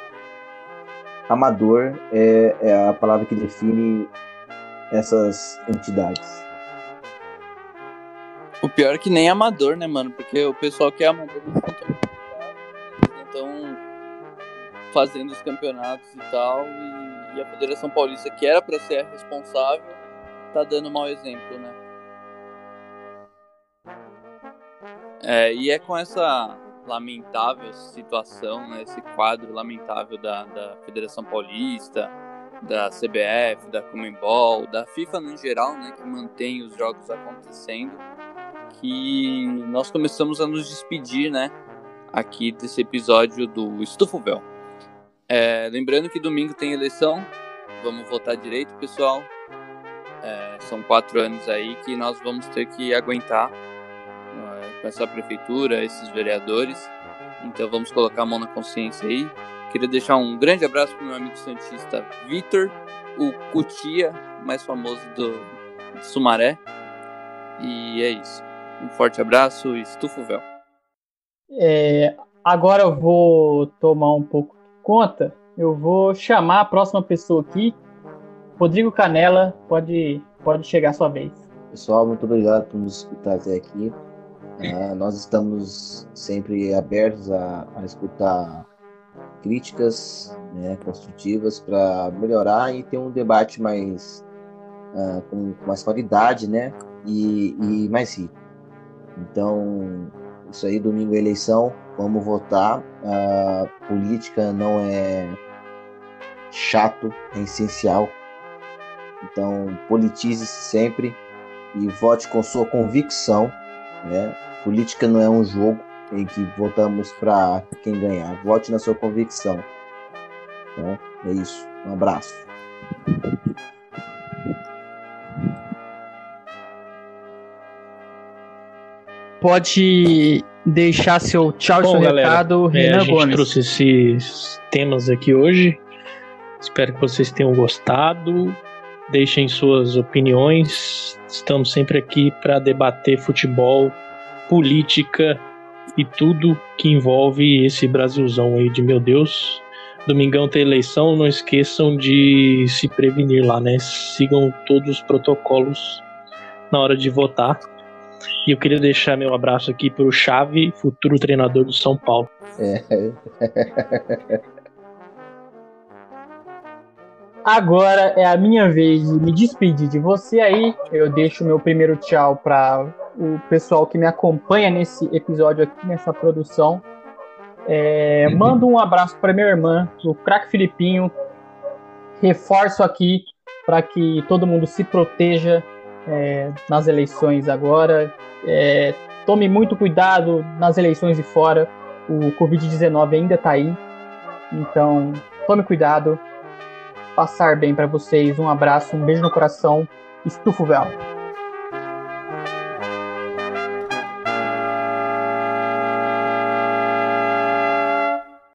amador é, é, a palavra que define essas entidades. O pior é que nem amador, né, mano? Porque o pessoal que é amador não fazendo os campeonatos e tal, e, e a Federação Paulista, que era para ser a responsável, tá dando mau exemplo, né? É, e é com essa lamentável situação, né, esse quadro lamentável da, da Federação Paulista, da CBF, da Comembol, da FIFA no geral, né, que mantém os jogos acontecendo, que nós começamos a nos despedir, né, aqui desse episódio do Estufo Véu. É, lembrando que domingo tem eleição, vamos votar direito, pessoal. É, são quatro anos aí que nós vamos ter que aguentar é, com essa prefeitura, esses vereadores. Então vamos colocar a mão na consciência aí. Queria deixar um grande abraço para meu amigo santista Vitor, o Cutia, mais famoso do, Sumaré. E é isso. Um forte abraço e estufa o véu. É, agora eu vou tomar um pouco conta. Eu vou chamar a próxima pessoa aqui, Rodrigo Canela, pode, pode chegar a sua vez. Pessoal, muito obrigado por nos escutar até aqui. Uh, nós estamos sempre abertos a, a escutar críticas né, construtivas para melhorar e ter um debate mais uh, com, com, mais qualidade né, e, e, mais rico. Então, isso aí, domingo é eleição, vamos votar. Uh, política não é chato, é essencial. Então, politize-se sempre e vote com sua convicção. Né? Política não é um jogo em que votamos para quem ganhar. Vote na sua convicção. Então, é isso. Um abraço. Pode deixar seu tchau e seu galera, recado, é, Renan a gente Gomes. trouxe esses temas aqui hoje. Espero que vocês tenham gostado. Deixem suas opiniões. Estamos sempre aqui para debater futebol, política e tudo que envolve esse Brasilzão aí de meu Deus. Domingão tem eleição, não esqueçam de se prevenir lá, né? Sigam todos os protocolos na hora de votar. E eu queria deixar meu abraço aqui para o Chave, futuro treinador do São Paulo. É. [laughs] Agora é a minha vez de me despedir de você aí. Eu deixo meu primeiro tchau para o pessoal que me acompanha nesse episódio aqui, nessa produção. É, mando um abraço para minha irmã, o craque Filipinho. Reforço aqui para que todo mundo se proteja é, nas eleições agora. É, tome muito cuidado nas eleições e fora. O Covid-19 ainda está aí. Então, tome cuidado passar bem para vocês. Um abraço, um beijo no coração. Estufa o véu.